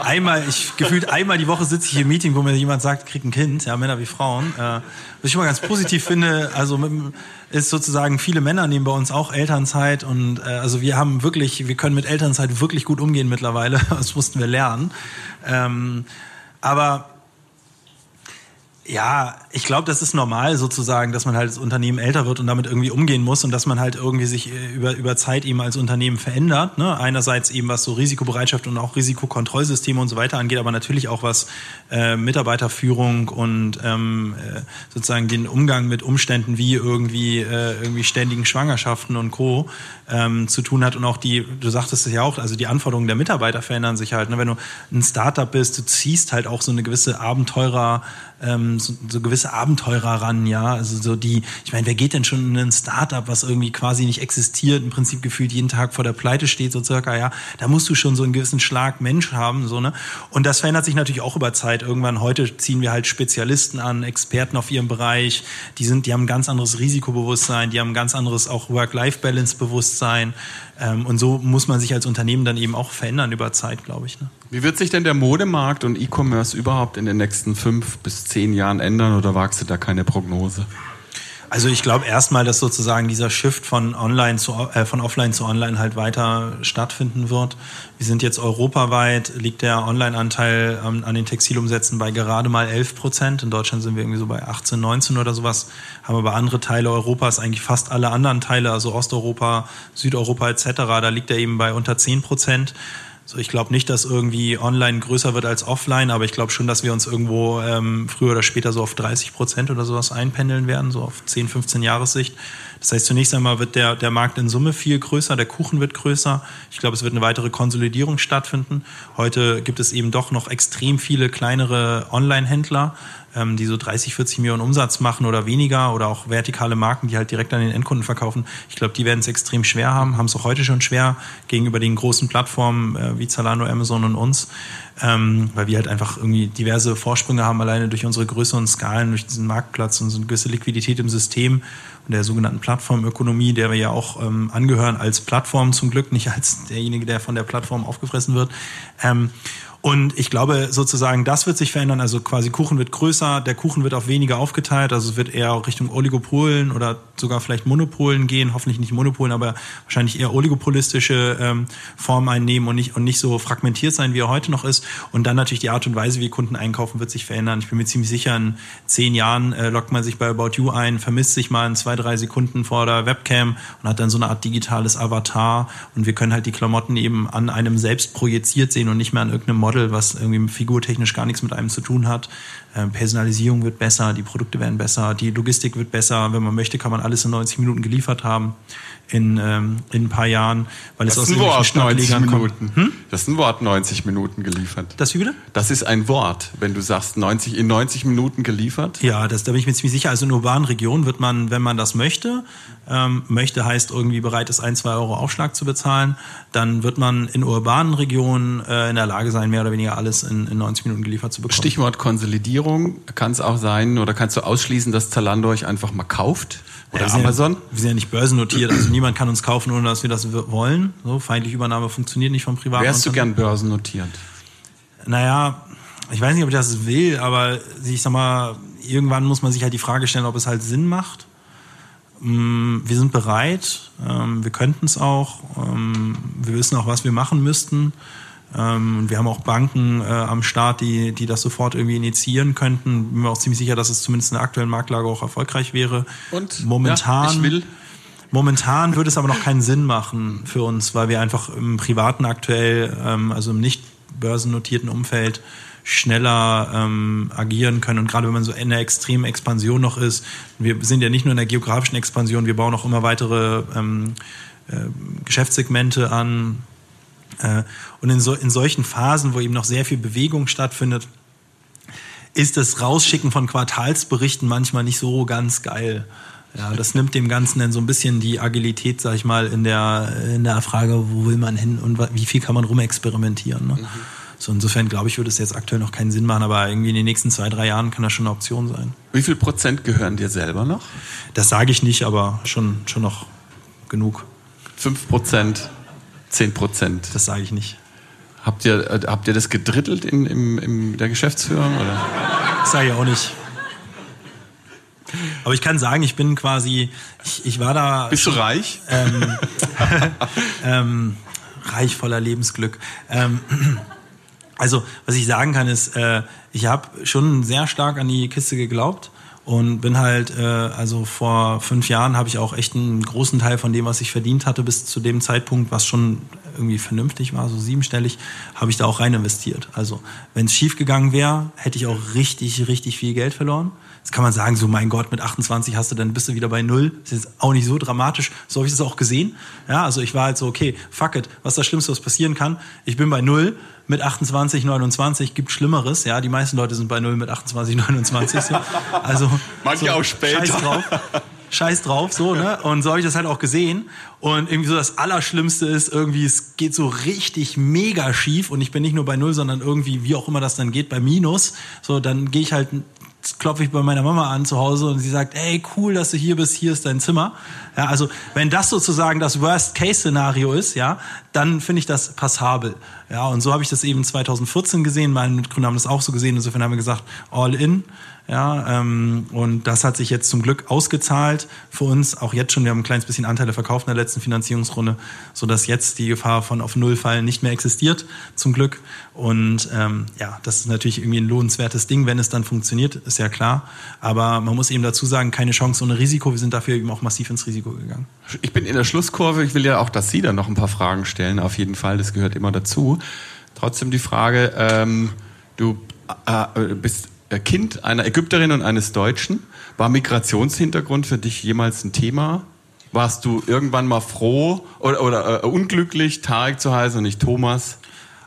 einmal, ich gefühlt einmal die Woche sitze ich im Meeting, wo mir jemand sagt, krieg ein Kind, ja, Männer wie Frauen. Äh, was ich immer ganz positiv finde, also mit, ist sozusagen, viele Männer nehmen bei uns auch Elternzeit und äh, also wir haben wirklich, wir können mit Elternzeit wirklich gut umgehen mittlerweile. Das mussten wir lernen. Ähm, aber ja, ich glaube, das ist normal sozusagen, dass man halt als Unternehmen älter wird und damit irgendwie umgehen muss und dass man halt irgendwie sich äh, über, über Zeit eben als Unternehmen verändert. Ne? Einerseits eben was so Risikobereitschaft und auch Risikokontrollsysteme und so weiter angeht, aber natürlich auch was äh, Mitarbeiterführung und ähm, äh, sozusagen den Umgang mit Umständen wie irgendwie, äh, irgendwie ständigen Schwangerschaften und Co. Ähm, zu tun hat und auch die, du sagtest es ja auch, also die Anforderungen der Mitarbeiter verändern sich halt. Ne? Wenn du ein Startup bist, du ziehst halt auch so eine gewisse Abenteurer ähm, so, so gewisse Abenteurer ran, ja. Also so die, ich meine, wer geht denn schon in ein Startup, was irgendwie quasi nicht existiert, im Prinzip gefühlt jeden Tag vor der Pleite steht, so circa, ja. Da musst du schon so einen gewissen Schlag Mensch haben, so, ne. Und das verändert sich natürlich auch über Zeit. Irgendwann heute ziehen wir halt Spezialisten an, Experten auf ihrem Bereich. Die sind, die haben ein ganz anderes Risikobewusstsein, die haben ein ganz anderes auch Work-Life-Balance-Bewusstsein. Ähm, und so muss man sich als Unternehmen dann eben auch verändern über Zeit, glaube ich. Ne? Wie wird sich denn der Modemarkt und E-Commerce überhaupt in den nächsten fünf bis zehn Jahren ändern oder wagst du da keine Prognose? Also ich glaube erstmal, dass sozusagen dieser Shift von online zu äh, von offline zu online halt weiter stattfinden wird. Wir sind jetzt europaweit liegt der Online-Anteil ähm, an den Textilumsätzen bei gerade mal 11 Prozent. In Deutschland sind wir irgendwie so bei 18, 19 oder sowas. Haben aber andere Teile Europas, eigentlich fast alle anderen Teile, also Osteuropa, Südeuropa etc. Da liegt er eben bei unter 10 Prozent. So, ich glaube nicht, dass irgendwie online größer wird als offline, aber ich glaube schon, dass wir uns irgendwo ähm, früher oder später so auf 30 Prozent oder sowas einpendeln werden, so auf 10, 15 Jahressicht. Das heißt, zunächst einmal wird der, der Markt in Summe viel größer, der Kuchen wird größer. Ich glaube, es wird eine weitere Konsolidierung stattfinden. Heute gibt es eben doch noch extrem viele kleinere Online-Händler, ähm, die so 30, 40 Millionen Umsatz machen oder weniger oder auch vertikale Marken, die halt direkt an den Endkunden verkaufen. Ich glaube, die werden es extrem schwer haben, haben es auch heute schon schwer gegenüber den großen Plattformen äh, wie Zalando, Amazon und uns, ähm, weil wir halt einfach irgendwie diverse Vorsprünge haben, alleine durch unsere Größe und Skalen, durch diesen Marktplatz und so eine gewisse Liquidität im System und der sogenannten Plattformökonomie, der wir ja auch ähm, angehören als Plattform zum Glück, nicht als derjenige, der von der Plattform aufgefressen wird. Ähm, und ich glaube sozusagen, das wird sich verändern. Also quasi Kuchen wird größer, der Kuchen wird auch weniger aufgeteilt. Also es wird eher Richtung Oligopolen oder sogar vielleicht Monopolen gehen. Hoffentlich nicht Monopolen, aber wahrscheinlich eher oligopolistische ähm, Formen einnehmen und nicht, und nicht so fragmentiert sein, wie er heute noch ist. Und dann natürlich die Art und Weise, wie Kunden einkaufen, wird sich verändern. Ich bin mir ziemlich sicher, in zehn Jahren äh, lockt man sich bei About You ein, vermisst sich mal in zwei, drei Sekunden vor der Webcam und hat dann so eine Art digitales Avatar. Und wir können halt die Klamotten eben an einem selbst projiziert sehen und nicht mehr an irgendeinem Model Model, was irgendwie figurtechnisch gar nichts mit einem zu tun hat. Ähm, Personalisierung wird besser, die Produkte werden besser, die Logistik wird besser. Wenn man möchte, kann man alles in 90 Minuten geliefert haben in, ähm, in ein paar Jahren, weil das es aus irgendwelchen Stadtlegern kommt. Hm? Das ist ein Wort, 90 Minuten geliefert. Das wie bitte? Das ist ein Wort, wenn du sagst 90 in 90 Minuten geliefert. Ja, das, da bin ich mir ziemlich sicher. Also in urbanen Regionen wird man, wenn man das möchte, ähm, möchte heißt irgendwie bereit ist, ein, zwei Euro Aufschlag zu bezahlen, dann wird man in urbanen Regionen äh, in der Lage sein, mehr oder weniger alles in, in 90 Minuten geliefert zu bekommen. Stichwort Konsolidierung kann es auch sein oder kannst du ausschließen, dass Zalando euch einfach mal kauft? Oder ja, Amazon? wir sind ja nicht börsennotiert, also niemand kann uns kaufen, ohne dass wir das wollen. So, feindliche Übernahme funktioniert nicht vom privaten Wärst du gern börsennotiert? Naja, ich weiß nicht, ob ich das will, aber ich sag mal, irgendwann muss man sich halt die Frage stellen, ob es halt Sinn macht. Mm, wir sind bereit, ähm, wir könnten es auch, ähm, wir wissen auch, was wir machen müssten. Ähm, wir haben auch Banken äh, am Start, die, die das sofort irgendwie initiieren könnten. Bin mir auch ziemlich sicher, dass es zumindest in der aktuellen Marktlage auch erfolgreich wäre. Und momentan, ja, ich will. momentan würde es aber noch keinen Sinn machen für uns, weil wir einfach im privaten aktuell, ähm, also im nicht börsennotierten Umfeld schneller ähm, agieren können. Und gerade wenn man so in der extremen Expansion noch ist, wir sind ja nicht nur in der geografischen Expansion, wir bauen auch immer weitere ähm, äh, Geschäftssegmente an, und in, so, in solchen Phasen, wo eben noch sehr viel Bewegung stattfindet, ist das Rausschicken von Quartalsberichten manchmal nicht so ganz geil. Ja, das nimmt dem Ganzen dann so ein bisschen die Agilität, sag ich mal, in der, in der Frage, wo will man hin und wie viel kann man rumexperimentieren. Ne? Mhm. So insofern glaube ich, würde es jetzt aktuell noch keinen Sinn machen, aber irgendwie in den nächsten zwei, drei Jahren kann das schon eine Option sein. Wie viel Prozent gehören dir selber noch? Das sage ich nicht, aber schon, schon noch genug. Fünf Prozent 10 Prozent. Das sage ich nicht. Habt ihr, äh, habt ihr das gedrittelt in, in, in der Geschäftsführung? Oder? Das sage ich auch nicht. Aber ich kann sagen, ich bin quasi, ich, ich war da. Bist schon, du reich? Ähm, ähm, reich voller Lebensglück. Ähm, also, was ich sagen kann, ist, äh, ich habe schon sehr stark an die Kiste geglaubt und bin halt, äh, also vor fünf Jahren habe ich auch echt einen großen Teil von dem, was ich verdient hatte, bis zu dem Zeitpunkt, was schon irgendwie vernünftig war, so siebenstellig, habe ich da auch rein investiert. Also, wenn es schief gegangen wäre, hätte ich auch richtig, richtig viel Geld verloren. Jetzt kann man sagen, so mein Gott, mit 28 hast du, dann bist du wieder bei Null. Das ist jetzt auch nicht so dramatisch. So habe ich das auch gesehen. Ja, also ich war halt so, okay, fuck it, was ist das Schlimmste, was passieren kann? Ich bin bei Null mit 28, 29, gibt Schlimmeres. Ja, die meisten Leute sind bei Null mit 28, 29. So. Also manche so, auch später. Scheiß drauf. Scheiß drauf, so, ne? Und so habe ich das halt auch gesehen. Und irgendwie so das Allerschlimmste ist irgendwie, es geht so richtig mega schief und ich bin nicht nur bei Null, sondern irgendwie, wie auch immer das dann geht, bei Minus. So, dann gehe ich halt klopfe ich bei meiner Mama an zu Hause und sie sagt, ey, cool, dass du hier bist, hier ist dein Zimmer. Ja, also wenn das sozusagen das Worst-Case-Szenario ist, ja, dann finde ich das passabel. Ja, und so habe ich das eben 2014 gesehen, meine Mitgründer haben das auch so gesehen, insofern haben wir gesagt, all in. Ja, ähm, und das hat sich jetzt zum Glück ausgezahlt für uns. Auch jetzt schon, wir haben ein kleines bisschen Anteile verkauft in der letzten Finanzierungsrunde, so dass jetzt die Gefahr von auf Null fallen nicht mehr existiert, zum Glück. Und ähm, ja, das ist natürlich irgendwie ein lohnenswertes Ding, wenn es dann funktioniert, ist ja klar. Aber man muss eben dazu sagen, keine Chance ohne Risiko. Wir sind dafür eben auch massiv ins Risiko gegangen. Ich bin in der Schlusskurve. Ich will ja auch, dass Sie dann noch ein paar Fragen stellen. Auf jeden Fall, das gehört immer dazu. Trotzdem die Frage, ähm, du äh, bist äh, kind einer Ägypterin und eines Deutschen. War Migrationshintergrund für dich jemals ein Thema? Warst du irgendwann mal froh oder, oder äh, unglücklich, Tarek zu heißen und nicht Thomas?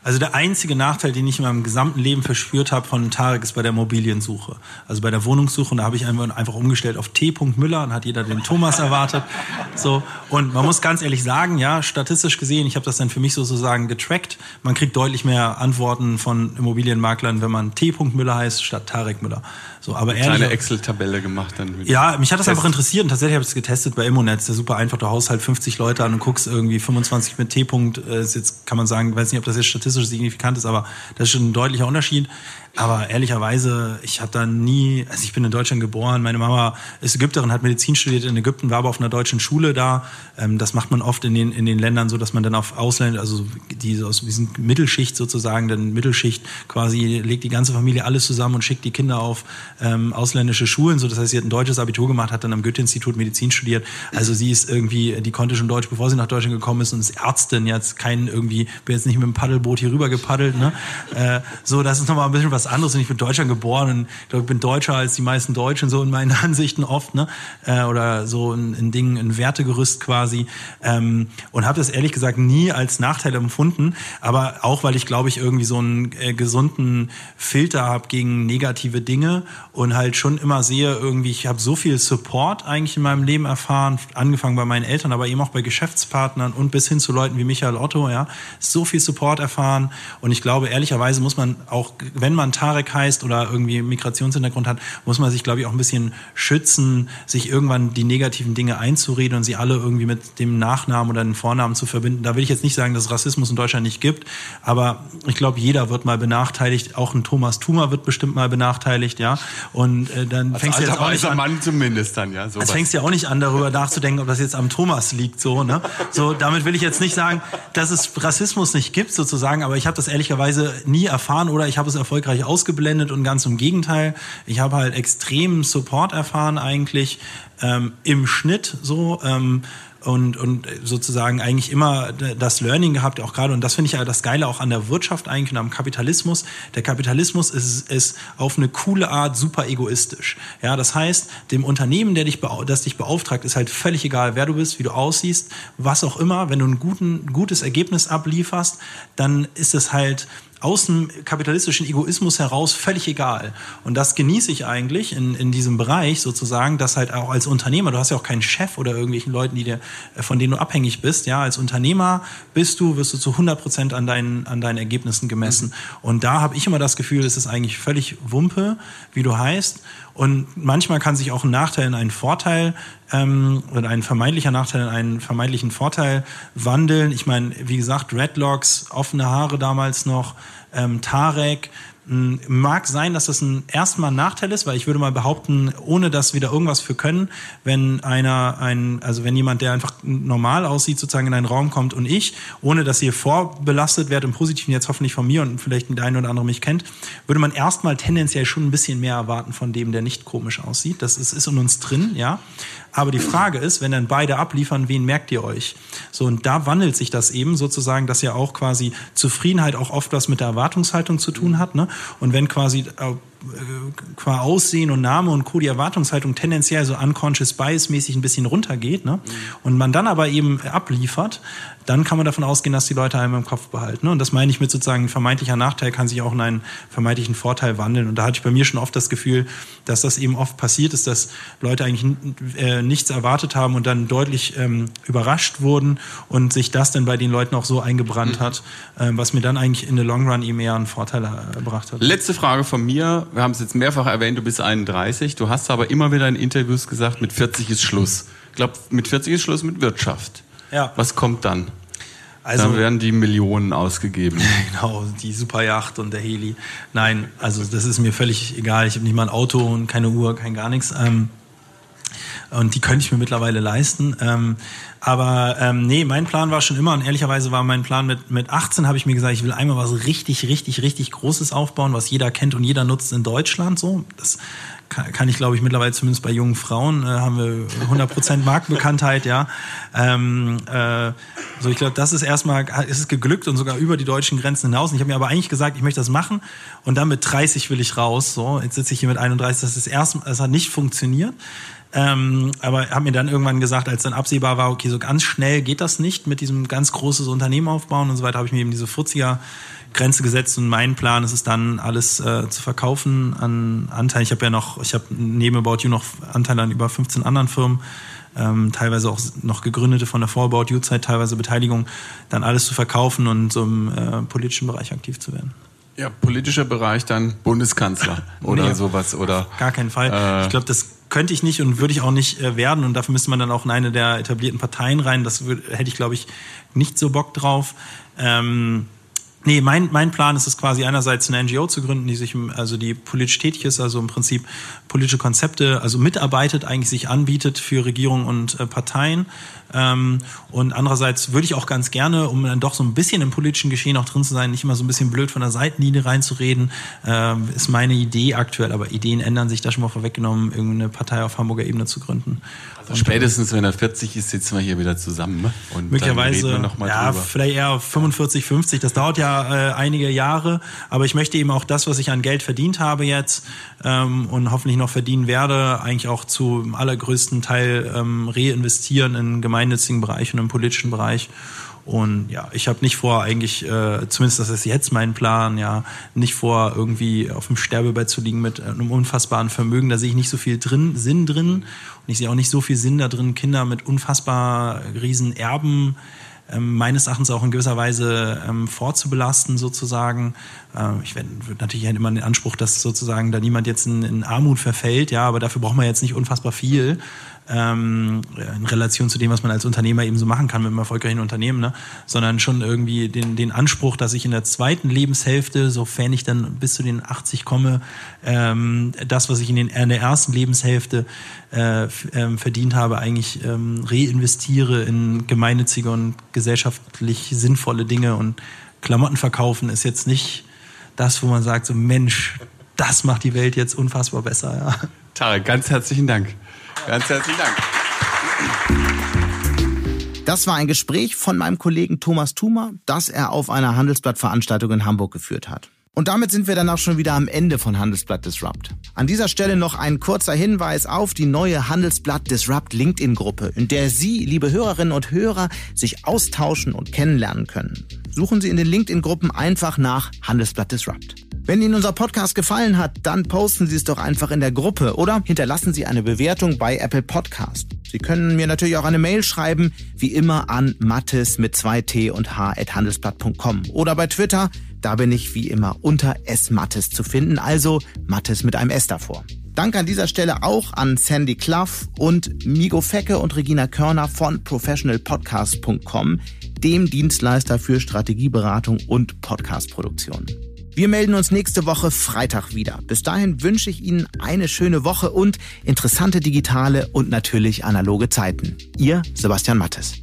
Also der einzige Nachteil, den ich in meinem gesamten Leben verspürt habe von Tarek, ist bei der Immobiliensuche. Also bei der Wohnungssuche, und da habe ich einfach umgestellt auf T. Müller und hat jeder den Thomas erwartet. So und man muss ganz ehrlich sagen, ja, statistisch gesehen, ich habe das dann für mich sozusagen getrackt. Man kriegt deutlich mehr Antworten von Immobilienmaklern, wenn man T. Müller heißt statt Tarek Müller. So, aber ehrlich, Kleine Excel-Tabelle gemacht dann. Ja, mich hat das Test. einfach interessiert und tatsächlich habe ich es getestet bei Immonetz. Der super einfach, du haust halt 50 Leute an und guckst irgendwie 25 mit T-Punkt. Äh, ist jetzt kann man sagen, weiß nicht, ob das jetzt statistisch signifikant ist, aber das ist schon ein deutlicher Unterschied. Aber ehrlicherweise, ich habe da nie, also ich bin in Deutschland geboren, meine Mama ist Ägypterin, hat Medizin studiert in Ägypten, war aber auf einer deutschen Schule da. Ähm, das macht man oft in den, in den Ländern so, dass man dann auf Ausländer, also die aus diesen Mittelschicht sozusagen, dann Mittelschicht quasi legt die ganze Familie alles zusammen und schickt die Kinder auf ähm, ausländische Schulen. So, das heißt, sie hat ein deutsches Abitur gemacht, hat dann am Goethe-Institut Medizin studiert. Also sie ist irgendwie, die konnte schon Deutsch, bevor sie nach Deutschland gekommen ist und ist Ärztin, jetzt kein irgendwie, bin jetzt nicht mit dem Paddelboot hier rüber gepaddelt. Ne? Äh, so, das ist nochmal ein bisschen was anderes. Und ich bin in Deutschland geboren und ich bin deutscher als die meisten Deutschen so in meinen Ansichten oft, ne? Äh, oder so in, in Dingen, ein Wertegerüst quasi. Ähm, und habe das ehrlich gesagt nie als Nachteil empfunden, aber auch, weil ich glaube ich irgendwie so einen äh, gesunden Filter habe gegen negative Dinge und halt schon immer sehe irgendwie, ich habe so viel Support eigentlich in meinem Leben erfahren, angefangen bei meinen Eltern, aber eben auch bei Geschäftspartnern und bis hin zu Leuten wie Michael Otto, ja, so viel Support erfahren. Und ich glaube ehrlicherweise muss man auch, wenn man Tarek heißt oder irgendwie Migrationshintergrund hat, muss man sich, glaube ich, auch ein bisschen schützen, sich irgendwann die negativen Dinge einzureden und sie alle irgendwie mit dem Nachnamen oder dem Vornamen zu verbinden. Da will ich jetzt nicht sagen, dass es Rassismus in Deutschland nicht gibt, aber ich glaube, jeder wird mal benachteiligt. Auch ein Thomas Thumer wird bestimmt mal benachteiligt, ja. Und äh, dann Als fängst du jetzt auch nicht an, Mann zumindest dann, ja. Sowas. fängst du ja auch nicht an, darüber nachzudenken, ob das jetzt am Thomas liegt, so, ne? So, damit will ich jetzt nicht sagen, dass es Rassismus nicht gibt, sozusagen, aber ich habe das ehrlicherweise nie erfahren oder ich habe es erfolgreich ausgeblendet abgewendet und ganz im Gegenteil. Ich habe halt extremen Support erfahren eigentlich ähm, im Schnitt so. Ähm, und, und sozusagen eigentlich immer das Learning gehabt, auch gerade, und das finde ich ja das Geile auch an der Wirtschaft eigentlich und am Kapitalismus. Der Kapitalismus ist, ist auf eine coole Art super egoistisch. Ja, das heißt, dem Unternehmen, der dich, das dich beauftragt, ist halt völlig egal, wer du bist, wie du aussiehst, was auch immer. Wenn du ein guten, gutes Ergebnis ablieferst, dann ist es halt, aus dem kapitalistischen Egoismus heraus völlig egal. Und das genieße ich eigentlich in, in diesem Bereich sozusagen, dass halt auch als Unternehmer, du hast ja auch keinen Chef oder irgendwelchen Leuten, die dir, äh, von denen du abhängig bist, ja, als Unternehmer bist du, wirst du zu 100 Prozent an deinen, an deinen Ergebnissen gemessen. Mhm. Und da habe ich immer das Gefühl, es ist eigentlich völlig Wumpe, wie du heißt. Und manchmal kann sich auch ein Nachteil in einen Vorteil ähm, oder ein vermeintlicher Nachteil in einen vermeintlichen Vorteil wandeln. Ich meine, wie gesagt, Redlocks, offene Haare damals noch, ähm, Tarek, Mag sein, dass das ein erstmal ein Nachteil ist, weil ich würde mal behaupten, ohne dass wir da irgendwas für können, wenn einer, ein, also wenn jemand, der einfach normal aussieht, sozusagen in einen Raum kommt und ich, ohne dass ihr vorbelastet werdet, im Positiven jetzt hoffentlich von mir und vielleicht der eine oder andere mich kennt, würde man erstmal tendenziell schon ein bisschen mehr erwarten von dem, der nicht komisch aussieht. Das ist, ist in uns drin, ja. Aber die Frage ist, wenn dann beide abliefern, wen merkt ihr euch? So, und da wandelt sich das eben sozusagen, dass ja auch quasi Zufriedenheit auch oft was mit der Erwartungshaltung zu tun hat. Ne? Und wenn quasi äh, qua Aussehen und Name und Co. die Erwartungshaltung tendenziell so unconscious bias mäßig ein bisschen runtergeht, ne? und man dann aber eben abliefert, dann kann man davon ausgehen, dass die Leute einem im Kopf behalten. Ne? Und das meine ich mit sozusagen ein vermeintlicher Nachteil kann sich auch in einen vermeintlichen Vorteil wandeln. Und da hatte ich bei mir schon oft das Gefühl, dass das eben oft passiert ist, dass Leute eigentlich äh, nichts erwartet haben und dann deutlich ähm, überrascht wurden und sich das dann bei den Leuten auch so eingebrannt mhm. hat, äh, was mir dann eigentlich in the long run eben eher einen Vorteil erbracht hat. Letzte Frage von mir wir haben es jetzt mehrfach erwähnt, du bist 31, du hast aber immer wieder in Interviews gesagt, mit 40 ist Schluss. Ich glaube, mit 40 ist Schluss mit Wirtschaft. Ja. Was kommt dann? Also, dann werden die Millionen ausgegeben. Genau, die Superjacht und der Heli. Nein, also das ist mir völlig egal. Ich habe nicht mal ein Auto und keine Uhr, kein gar nichts. Ähm, und die könnte ich mir mittlerweile leisten. Aber ähm, nee, mein Plan war schon immer, und ehrlicherweise war mein Plan mit, mit 18, habe ich mir gesagt, ich will einmal was richtig, richtig, richtig Großes aufbauen, was jeder kennt und jeder nutzt in Deutschland. So, das kann, kann ich, glaube ich, mittlerweile zumindest bei jungen Frauen äh, haben wir 100% Marktbekanntheit, ja. Ähm, äh, so, ich glaube, das ist erstmal, ist es geglückt und sogar über die deutschen Grenzen hinaus. Und ich habe mir aber eigentlich gesagt, ich möchte das machen und dann mit 30 will ich raus. So, jetzt sitze ich hier mit 31, das ist erst, das hat nicht funktioniert. Ähm, aber habe mir dann irgendwann gesagt, als dann absehbar war, okay, so ganz schnell geht das nicht mit diesem ganz großes Unternehmen aufbauen und so weiter, habe ich mir eben diese 40er Grenze gesetzt und mein Plan ist es dann, alles äh, zu verkaufen an Anteilen. Ich habe ja noch, ich habe neben About You noch Anteile an über 15 anderen Firmen, ähm, teilweise auch noch gegründete von der Vor About You-Zeit, teilweise Beteiligung, dann alles zu verkaufen und so im äh, politischen Bereich aktiv zu werden. Ja, politischer Bereich dann Bundeskanzler oder nee, sowas oder. Gar keinen Fall. Äh, ich glaube, das könnte ich nicht und würde ich auch nicht äh, werden und dafür müsste man dann auch in eine der etablierten Parteien rein. Das hätte ich, glaube ich, nicht so Bock drauf. Ähm, Nee, mein, mein Plan ist es quasi einerseits eine NGO zu gründen, die sich, also die politisch tätig ist, also im Prinzip politische Konzepte, also mitarbeitet, eigentlich sich anbietet für Regierungen und äh, Parteien. Ähm, und andererseits würde ich auch ganz gerne, um dann doch so ein bisschen im politischen Geschehen auch drin zu sein, nicht immer so ein bisschen blöd von der Seitenlinie reinzureden, äh, ist meine Idee aktuell, aber Ideen ändern sich da schon mal vorweggenommen, irgendeine Partei auf Hamburger Ebene zu gründen. Spätestens, wenn er 40 ist, sitzen wir hier wieder zusammen. Und möglicherweise, dann noch mal ja, drüber. vielleicht eher 45, 50. Das dauert ja äh, einige Jahre, aber ich möchte eben auch das, was ich an Geld verdient habe jetzt ähm, und hoffentlich noch verdienen werde, eigentlich auch zu allergrößten Teil ähm, reinvestieren in gemeinnützigen Bereich und im politischen Bereich. Und ja, ich habe nicht vor, eigentlich, äh, zumindest das ist jetzt mein Plan, ja, nicht vor, irgendwie auf dem Sterbebett zu liegen mit einem unfassbaren Vermögen. Da sehe ich nicht so viel drin, Sinn drin. Und ich sehe auch nicht so viel Sinn da drin, Kinder mit unfassbar riesen Erben ähm, meines Erachtens auch in gewisser Weise ähm, vorzubelasten sozusagen. Äh, ich würde natürlich halt immer den Anspruch, dass sozusagen da niemand jetzt in, in Armut verfällt, ja, aber dafür braucht man jetzt nicht unfassbar viel ähm, in Relation zu dem, was man als Unternehmer eben so machen kann mit einem erfolgreichen Unternehmen, ne? sondern schon irgendwie den, den Anspruch, dass ich in der zweiten Lebenshälfte, sofern ich dann bis zu den 80 komme, ähm, das, was ich in, den, in der ersten Lebenshälfte äh, ähm, verdient habe, eigentlich ähm, reinvestiere in gemeinnützige und gesellschaftlich sinnvolle Dinge und Klamotten verkaufen ist jetzt nicht das, wo man sagt, so Mensch, das macht die Welt jetzt unfassbar besser. Ja. Tarek, ganz herzlichen Dank. Ganz herzlichen Dank. Das war ein Gespräch von meinem Kollegen Thomas Thumer, das er auf einer Handelsblattveranstaltung in Hamburg geführt hat. Und damit sind wir dann auch schon wieder am Ende von Handelsblatt Disrupt. An dieser Stelle noch ein kurzer Hinweis auf die neue Handelsblatt Disrupt LinkedIn-Gruppe, in der Sie, liebe Hörerinnen und Hörer, sich austauschen und kennenlernen können. Suchen Sie in den LinkedIn-Gruppen einfach nach Handelsblatt Disrupt. Wenn Ihnen unser Podcast gefallen hat, dann posten Sie es doch einfach in der Gruppe oder hinterlassen Sie eine Bewertung bei Apple Podcast. Sie können mir natürlich auch eine Mail schreiben, wie immer an mattes mit 2t und h at handelsblatt.com oder bei Twitter, da bin ich wie immer unter smattes zu finden, also Mattes mit einem S davor. Dank an dieser Stelle auch an Sandy Clough und Migo Fecke und Regina Körner von professionalpodcast.com, dem Dienstleister für Strategieberatung und Podcastproduktion. Wir melden uns nächste Woche Freitag wieder. Bis dahin wünsche ich Ihnen eine schöne Woche und interessante digitale und natürlich analoge Zeiten. Ihr Sebastian Mattes.